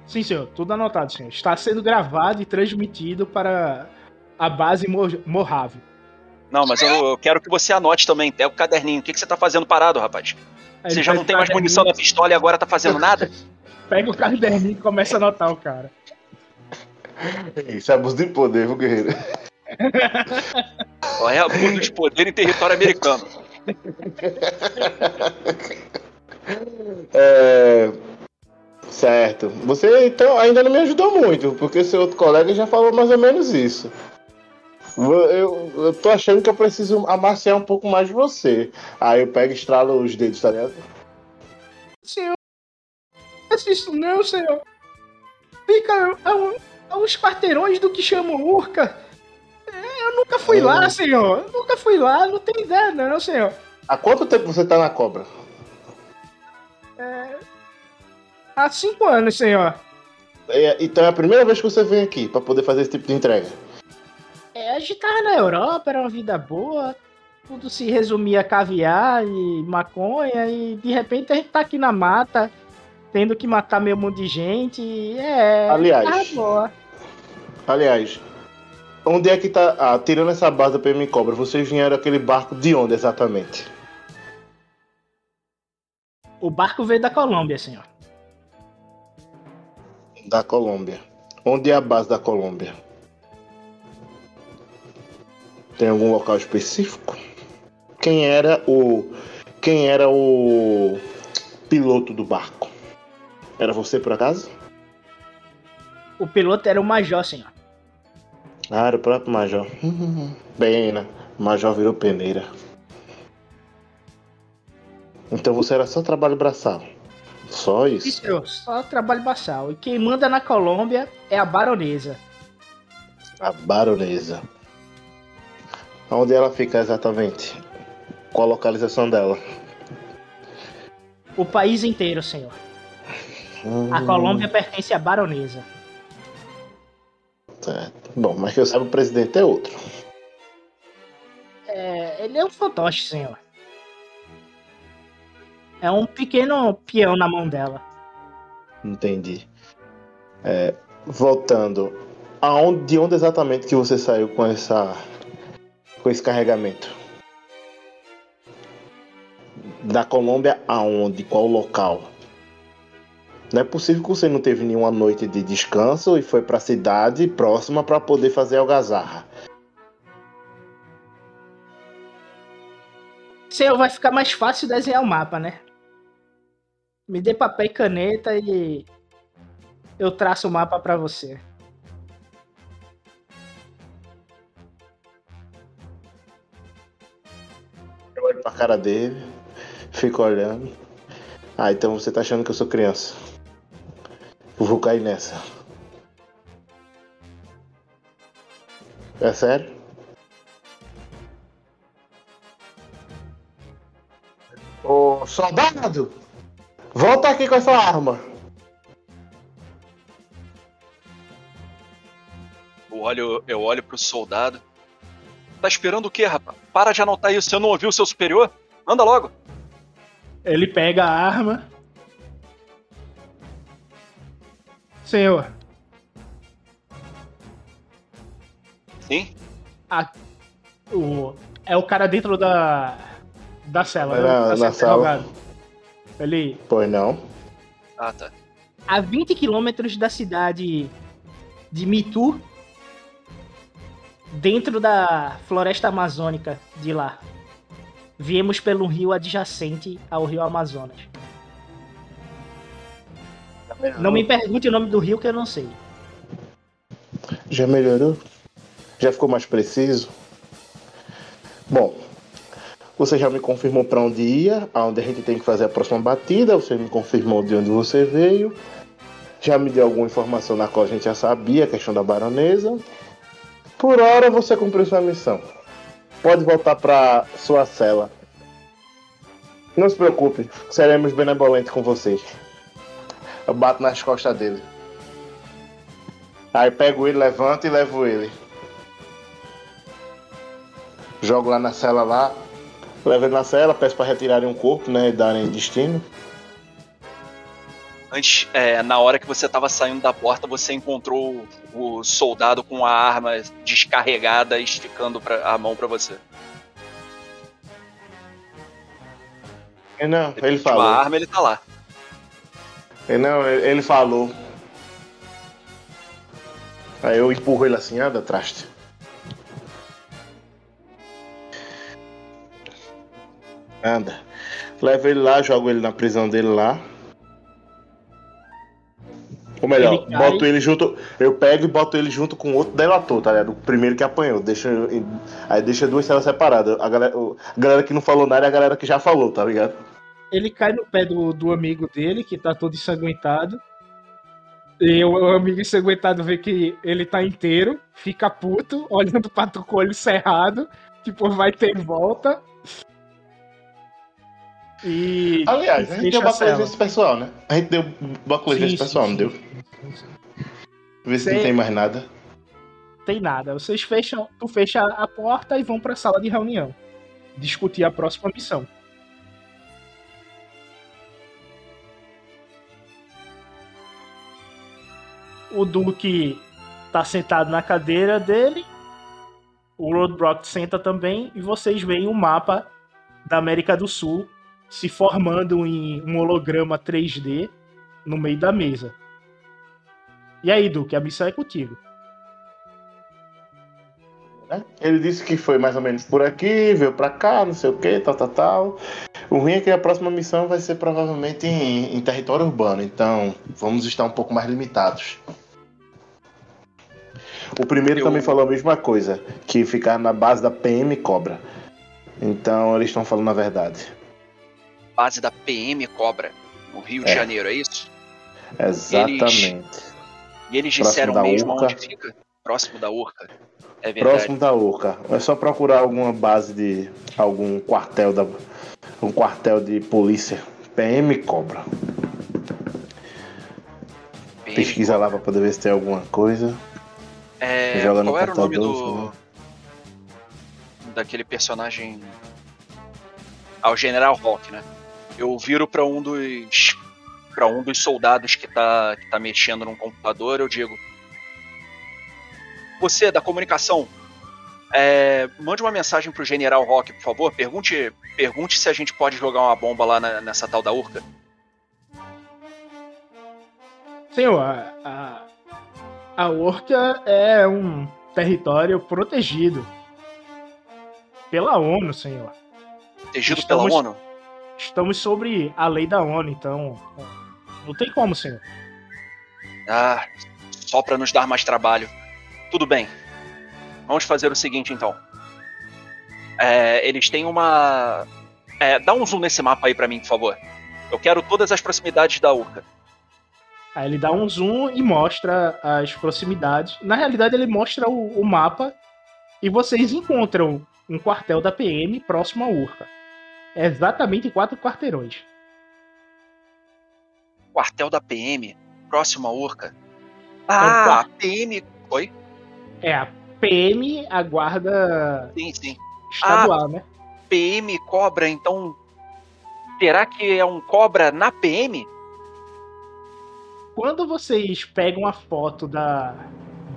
Sim, senhor. Tudo anotado, senhor. Está sendo gravado e transmitido para a base Morrave. Não, mas eu, eu quero que você anote também. Pega o caderninho. O que, que você tá fazendo parado, rapaz? Aí Você já não tem mais munição na pistola e agora tá fazendo nada? Pega o caderninho e começa a anotar o cara. Isso é abuso de poder, viu, guerreiro? É abuso de poder em território americano. É, Certo. Você então ainda não me ajudou muito, porque seu outro colega já falou mais ou menos isso. Eu, eu, eu tô achando que eu preciso amaciar um pouco mais de você. Aí eu pego e estralo os dedos, tá ligado? Senhor, isso não, senhor. Fica a, um- a uns quarteirões do que chamam Urca. É, Eu nunca fui É. lá, senhor. Eu nunca fui lá, não tem ideia não, senhor. Há quanto tempo você tá na cobra? Há cinco anos, senhor. É, então é a primeira vez que você vem aqui pra poder fazer esse tipo de entrega. É, a gente tava na Europa, era uma vida boa. Tudo se resumia a caviar e maconha. E de repente a gente tá aqui na mata, tendo que matar meio mundo de gente. e É. Aliás. boa. Aliás, onde é que tá. Ah, tirando essa base da PM Cobra, vocês vieram aquele barco de onde exatamente? O barco veio da Colômbia, senhor. Da Colômbia. Onde é a base da Colômbia? Tem algum local específico? Quem era o. Quem era o piloto do barco? Era você por acaso? O piloto era o Major, senhor. Ah, era o próprio Major. Bem, né? O Major virou peneira. Então você era só trabalho braçal. Só isso. Só trabalho baçal. E quem manda na Colômbia é a baronesa. A baronesa. Onde ela fica exatamente? Qual a localização dela? O país inteiro, senhor. A Hum, Colômbia pertence à baronesa. certo. Bom, mas que eu saiba, o presidente é outro. É, ele é um fantoche, senhor. É um pequeno peão na mão dela. Entendi. É, voltando, aonde, de onde exatamente que você saiu com essa, com esse carregamento? Da Colômbia aonde? Qual local? Não é possível que você não teve nenhuma noite de descanso e foi para a cidade próxima para poder fazer algazarra. Senhor, vai ficar mais fácil desenhar o mapa, né? Me dê papel e caneta e eu traço o mapa pra você. Eu olho pra cara dele, fico olhando. Ah, então você tá achando que eu sou criança. Eu vou cair nessa. É sério? Ô, soldado! Volta aqui com essa arma. Eu olho, eu olho pro soldado. Tá esperando o quê, rapaz? Para de anotar isso. Você não ouviu o seu superior? Anda logo. Ele pega a arma. Senhor, Sim? o, é o cara dentro da da cela, É né? na- Tá na sala. Interrogado. Ele Pois não. Ah, tá. a 20 quilômetros da cidade de Mitu, dentro da floresta amazônica de lá. Viemos pelo rio adjacente ao rio Amazonas. Não me pergunte o nome do rio que eu não sei. Já melhorou? Já ficou mais preciso? Bom, você já me confirmou para onde ia, aonde a gente tem que fazer a próxima batida, você me confirmou de onde você veio, já me deu alguma informação na qual a gente já sabia, a questão da baronesa. Por hora você cumpriu sua missão. Pode voltar para sua cela. Não se preocupe, seremos benevolentes com vocês. Eu bato nas costas dele. Aí pego ele, levanto e levo ele. Jogo lá na cela lá. Levo ele na cela, peço para retirarem um corpo, né? E darem destino. Antes, é, na hora que você tava saindo da porta, você encontrou o soldado com a arma descarregada, esticando pra, a mão pra você. Não, Depois ele uma falou. arma, ele tá lá. Não, ele ele falou. Aí eu empurro ele assim, anda, traste. Anda. Levo ele lá, jogo ele na prisão dele lá. Ou melhor, Ele boto ele junto. Eu pego e boto ele junto com outro delator, tá ligado? O primeiro que apanhou. Deixa, aí deixa duas celas separadas. A galera, a galera que não falou nada é a galera que já falou, tá ligado? Ele cai no pé do, do amigo dele, que tá todo ensanguentado. E o, o amigo ensanguentado vê que ele tá inteiro, fica puto, olhando pra tu com o olho cerrado, tipo, vai ter volta. E. Aliás, a gente deu baculejo pessoal, né? A gente deu baculejo pessoal, sim, não deu? sim. Vê se Sei. não tem mais nada. Tem nada. Vocês fecham, tu fecha a porta e vão pra sala de reunião. Discutir a próxima missão. O Duque tá sentado na cadeira dele. O Roadblock senta também. E vocês veem o mapa da América do Sul se formando em um holograma 3D no meio da mesa. E aí, Duque, a missão é contigo. né? Ele disse que foi mais ou menos por aqui, veio pra cá, não sei o que, tal, tal, tal. O ruim é que a próxima missão vai ser provavelmente em, em território urbano, então vamos estar um pouco mais limitados. O primeiro Eu- também falou a mesma coisa, que ficar na base da PM Cobra. Então eles estão falando a verdade. Base da PM Cobra, no Rio de É. Janeiro, é isso? Exatamente. E eles disseram mesmo Urca. onde fica? Próximo da Urca. É verdade. Próximo da Urca. É só procurar alguma base de. algum quartel da. um quartel de polícia. PM Cobra. PM Pesquisa lá pra poder ver se tem alguma coisa. É, Joga no qual era o nome do. Daquele personagem. Ah, o General Rock, né? Eu viro pra um dos. para um dos soldados que tá, que tá mexendo num computador, eu digo. Você, da comunicação, é, mande uma mensagem pro General Rock, por favor. Pergunte, pergunte se a gente pode jogar uma bomba lá na- nessa tal da Urca. Senhor, a, a, a Orca é um território protegido pela ONU, senhor. Protegido Estamos- pela ONU. Estamos sobre a lei da ONU, então não tem como, senhor. Ah, só pra nos dar mais trabalho. Tudo bem. Vamos fazer o seguinte então. É, eles têm uma. É, dá um zoom nesse mapa aí pra mim, por favor. Eu quero todas as proximidades da Urca. Aí ele dá um zoom e mostra as proximidades. Na realidade, ele mostra o, o mapa e vocês encontram um quartel da PM próximo à Urca. É exatamente quatro quarteirões. Quartel da PM, próximo à Urca. Ah, a PM. Oi? É a PM, a guarda Sim, sim. estadual, né? PM cobra, então. Será que é um cobra na PM? Quando vocês pegam a foto da,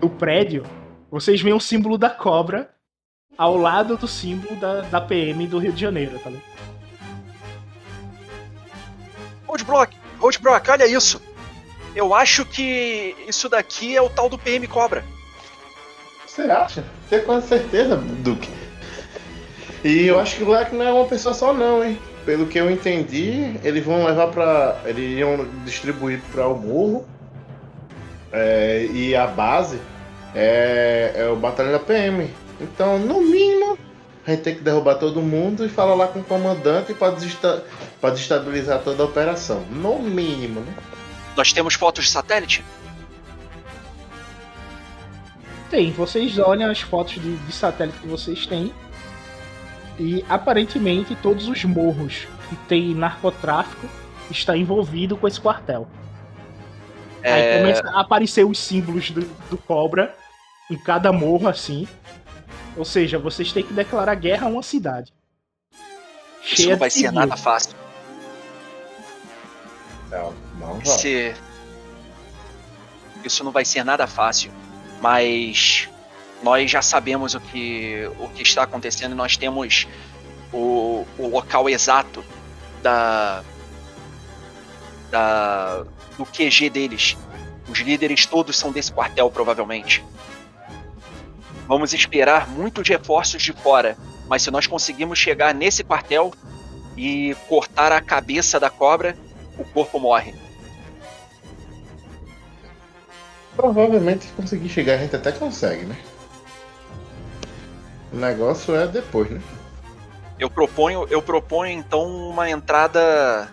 do prédio, vocês veem o símbolo da cobra ao lado do símbolo da, da PM do Rio de Janeiro, tá ligado? Roadblock, Roadblock, olha isso. Eu acho que isso daqui é o tal do PM cobra. Você acha? Tenho quase certeza, Duque. E eu acho que o Black não é uma pessoa só não, hein? Pelo que eu entendi, eles vão levar pra. Eles iam distribuir pra o morro. É, e a base é, é o batalhão da PM. Então, no mínimo, a gente tem que derrubar todo mundo e falar lá com o comandante para desesta pra desestabilizar toda a operação. No mínimo, né? Nós temos fotos de satélite? Tem, vocês olham as fotos de, de satélite que vocês têm. E aparentemente todos os morros que tem narcotráfico está envolvido com esse quartel. Aí É, começa a aparecer os símbolos do, do cobra em cada morro assim. Ou seja, vocês têm que declarar guerra a uma cidade. isso Cheia não de vai ser civil. nada fácil. Não, não vai. Se... Isso não vai ser nada fácil. Mas nós já sabemos o que, o que está acontecendo e nós temos o, o local exato da, da do QG deles. Os líderes todos são desse quartel, provavelmente. Vamos esperar muitos reforços de fora, mas se nós conseguirmos chegar nesse quartel e cortar a cabeça da cobra, o corpo morre. Provavelmente se conseguir chegar a gente até consegue, né? O negócio é depois, né? Eu proponho, eu proponho então uma entrada.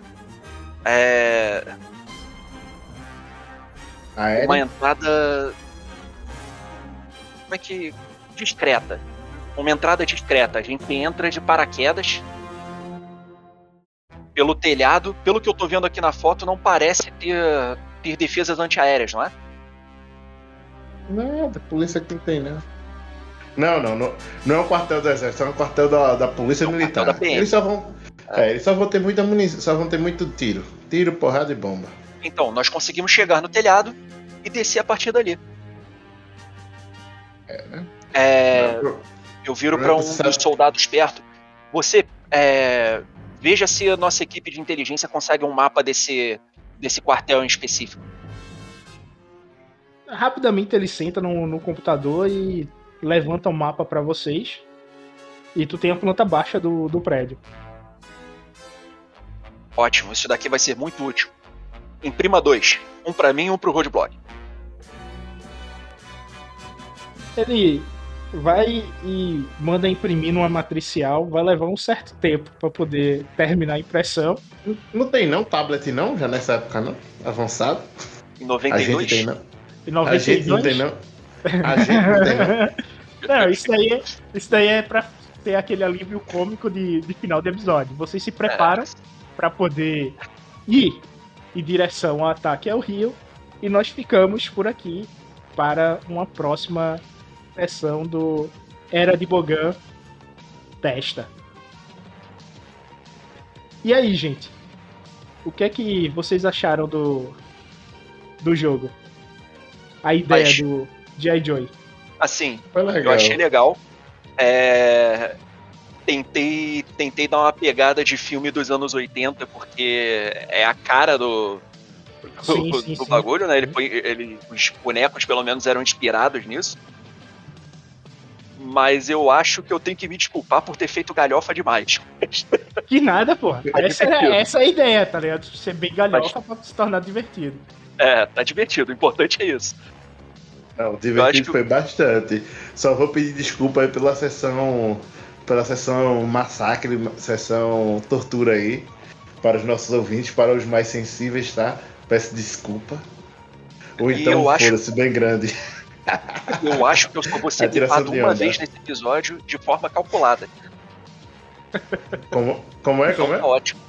É, Aéreo. uma entrada. Como é que. discreta. Uma entrada discreta. A gente entra de paraquedas. Pelo telhado. Pelo que eu tô vendo aqui na foto, não parece ter, ter defesas antiaéreas, não é? Nada, polícia aqui não tem, né? Não, não, não, não é o quartel do exército, é o quartel da, da polícia É o militar. da PM. Eles só vão. É, eles só vão ter muita munição, só vão ter muito tiro. Tiro, porrada e bomba. Então, nós conseguimos chegar no telhado e descer a partir dali. É, né? É, Eu viro para um dos soldados perto. Você é, veja se a nossa equipe de inteligência consegue um mapa desse, desse quartel em específico. Rapidamente ele senta no, no computador e levanta o mapa pra vocês. E tu tem a planta baixa do, do prédio. Ótimo, isso daqui vai ser muito útil. Imprima dois, um para mim e um pro Roadblock. Ele vai e manda imprimir numa matricial. Vai levar um certo tempo pra poder terminar a impressão. não, tem não tablet não, já nessa época não? Avançado. Em A 92, gente tem não. Em A gente 92. não tem não. A gente não tem não. Não, isso daí, é- isso daí é pra ter aquele alívio cômico de, de final de episódio. Vocês se preparam pra poder ir em direção ao ataque ao rio e nós ficamos por aqui para uma próxima sessão do Era de Bogan Testa. E aí, gente? O que é que vocês acharam do do jogo? A ideia Mas- do G.I. Joy. assim, Foi legal. eu achei legal. É, Tentei, tentei dar uma pegada de filme dos anos 80, porque é a cara do, Sim, do, sim, do sim. bagulho, né? Ele, põe- ele, os bonecos, pelo menos, eram inspirados nisso. Mas eu acho que eu tenho que me desculpar por ter feito galhofa demais. Que nada, porra. Essa, divertido. é, essa é a ideia, tá ligado? Ser bem galhofa pra se tornar divertido. É, tá divertido. O importante é isso. Não, divertido que- foi bastante. Só vou pedir desculpa aí pela sessão. Pela sessão massacre, sessão tortura aí. Para os nossos ouvintes, para os mais sensíveis, tá? Peço desculpa. Ou então, eu acho- foda-se, bem grande. Eu acho que eu só vou ser de uma onda. vez nesse episódio de forma calculada. Como, como é? Como Então é? tá ótimo.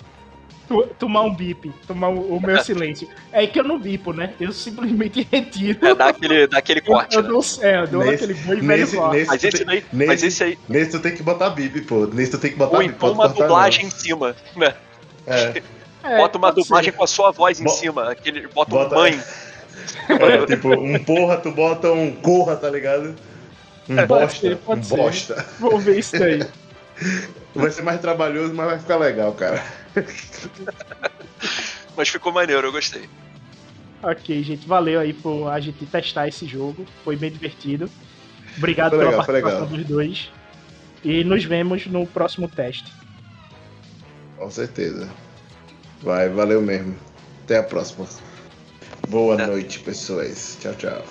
Tu- tomar um bip, tomar o, o meu silêncio. É que eu não bipo, né? Eu simplesmente retiro. É dar aquele, dar aquele eu, corte. eu né? dou, é, eu dou Nesse- aquele boi velho nesse- corte. nesse- Mas esse daí. nesse- Mas esse aí. Nesse tu tem que botar bip, pô. Nesse tu tem que botar Ou bip. então pode uma dublagem não. em cima. Né? É, É, Bota uma dublagem ser. com a sua voz em Bo- cima. Aquele, bota, Bota- um mãe. é, tipo, um porra, tu bota um corra, tá ligado? Um Pode bosta. ser, pode um ser. bosta. Vou ver isso daí. Vai ser mais trabalhoso, mas vai ficar legal, cara. Mas ficou maneiro, eu gostei. ok, gente. Valeu aí por a gente testar esse jogo. Foi bem divertido. Obrigado Foi pela legal, participação dos dois. E nos vemos no próximo teste. Com certeza. Vai, valeu mesmo. Até a próxima. Boa É. noite, pessoas. Tchau, tchau.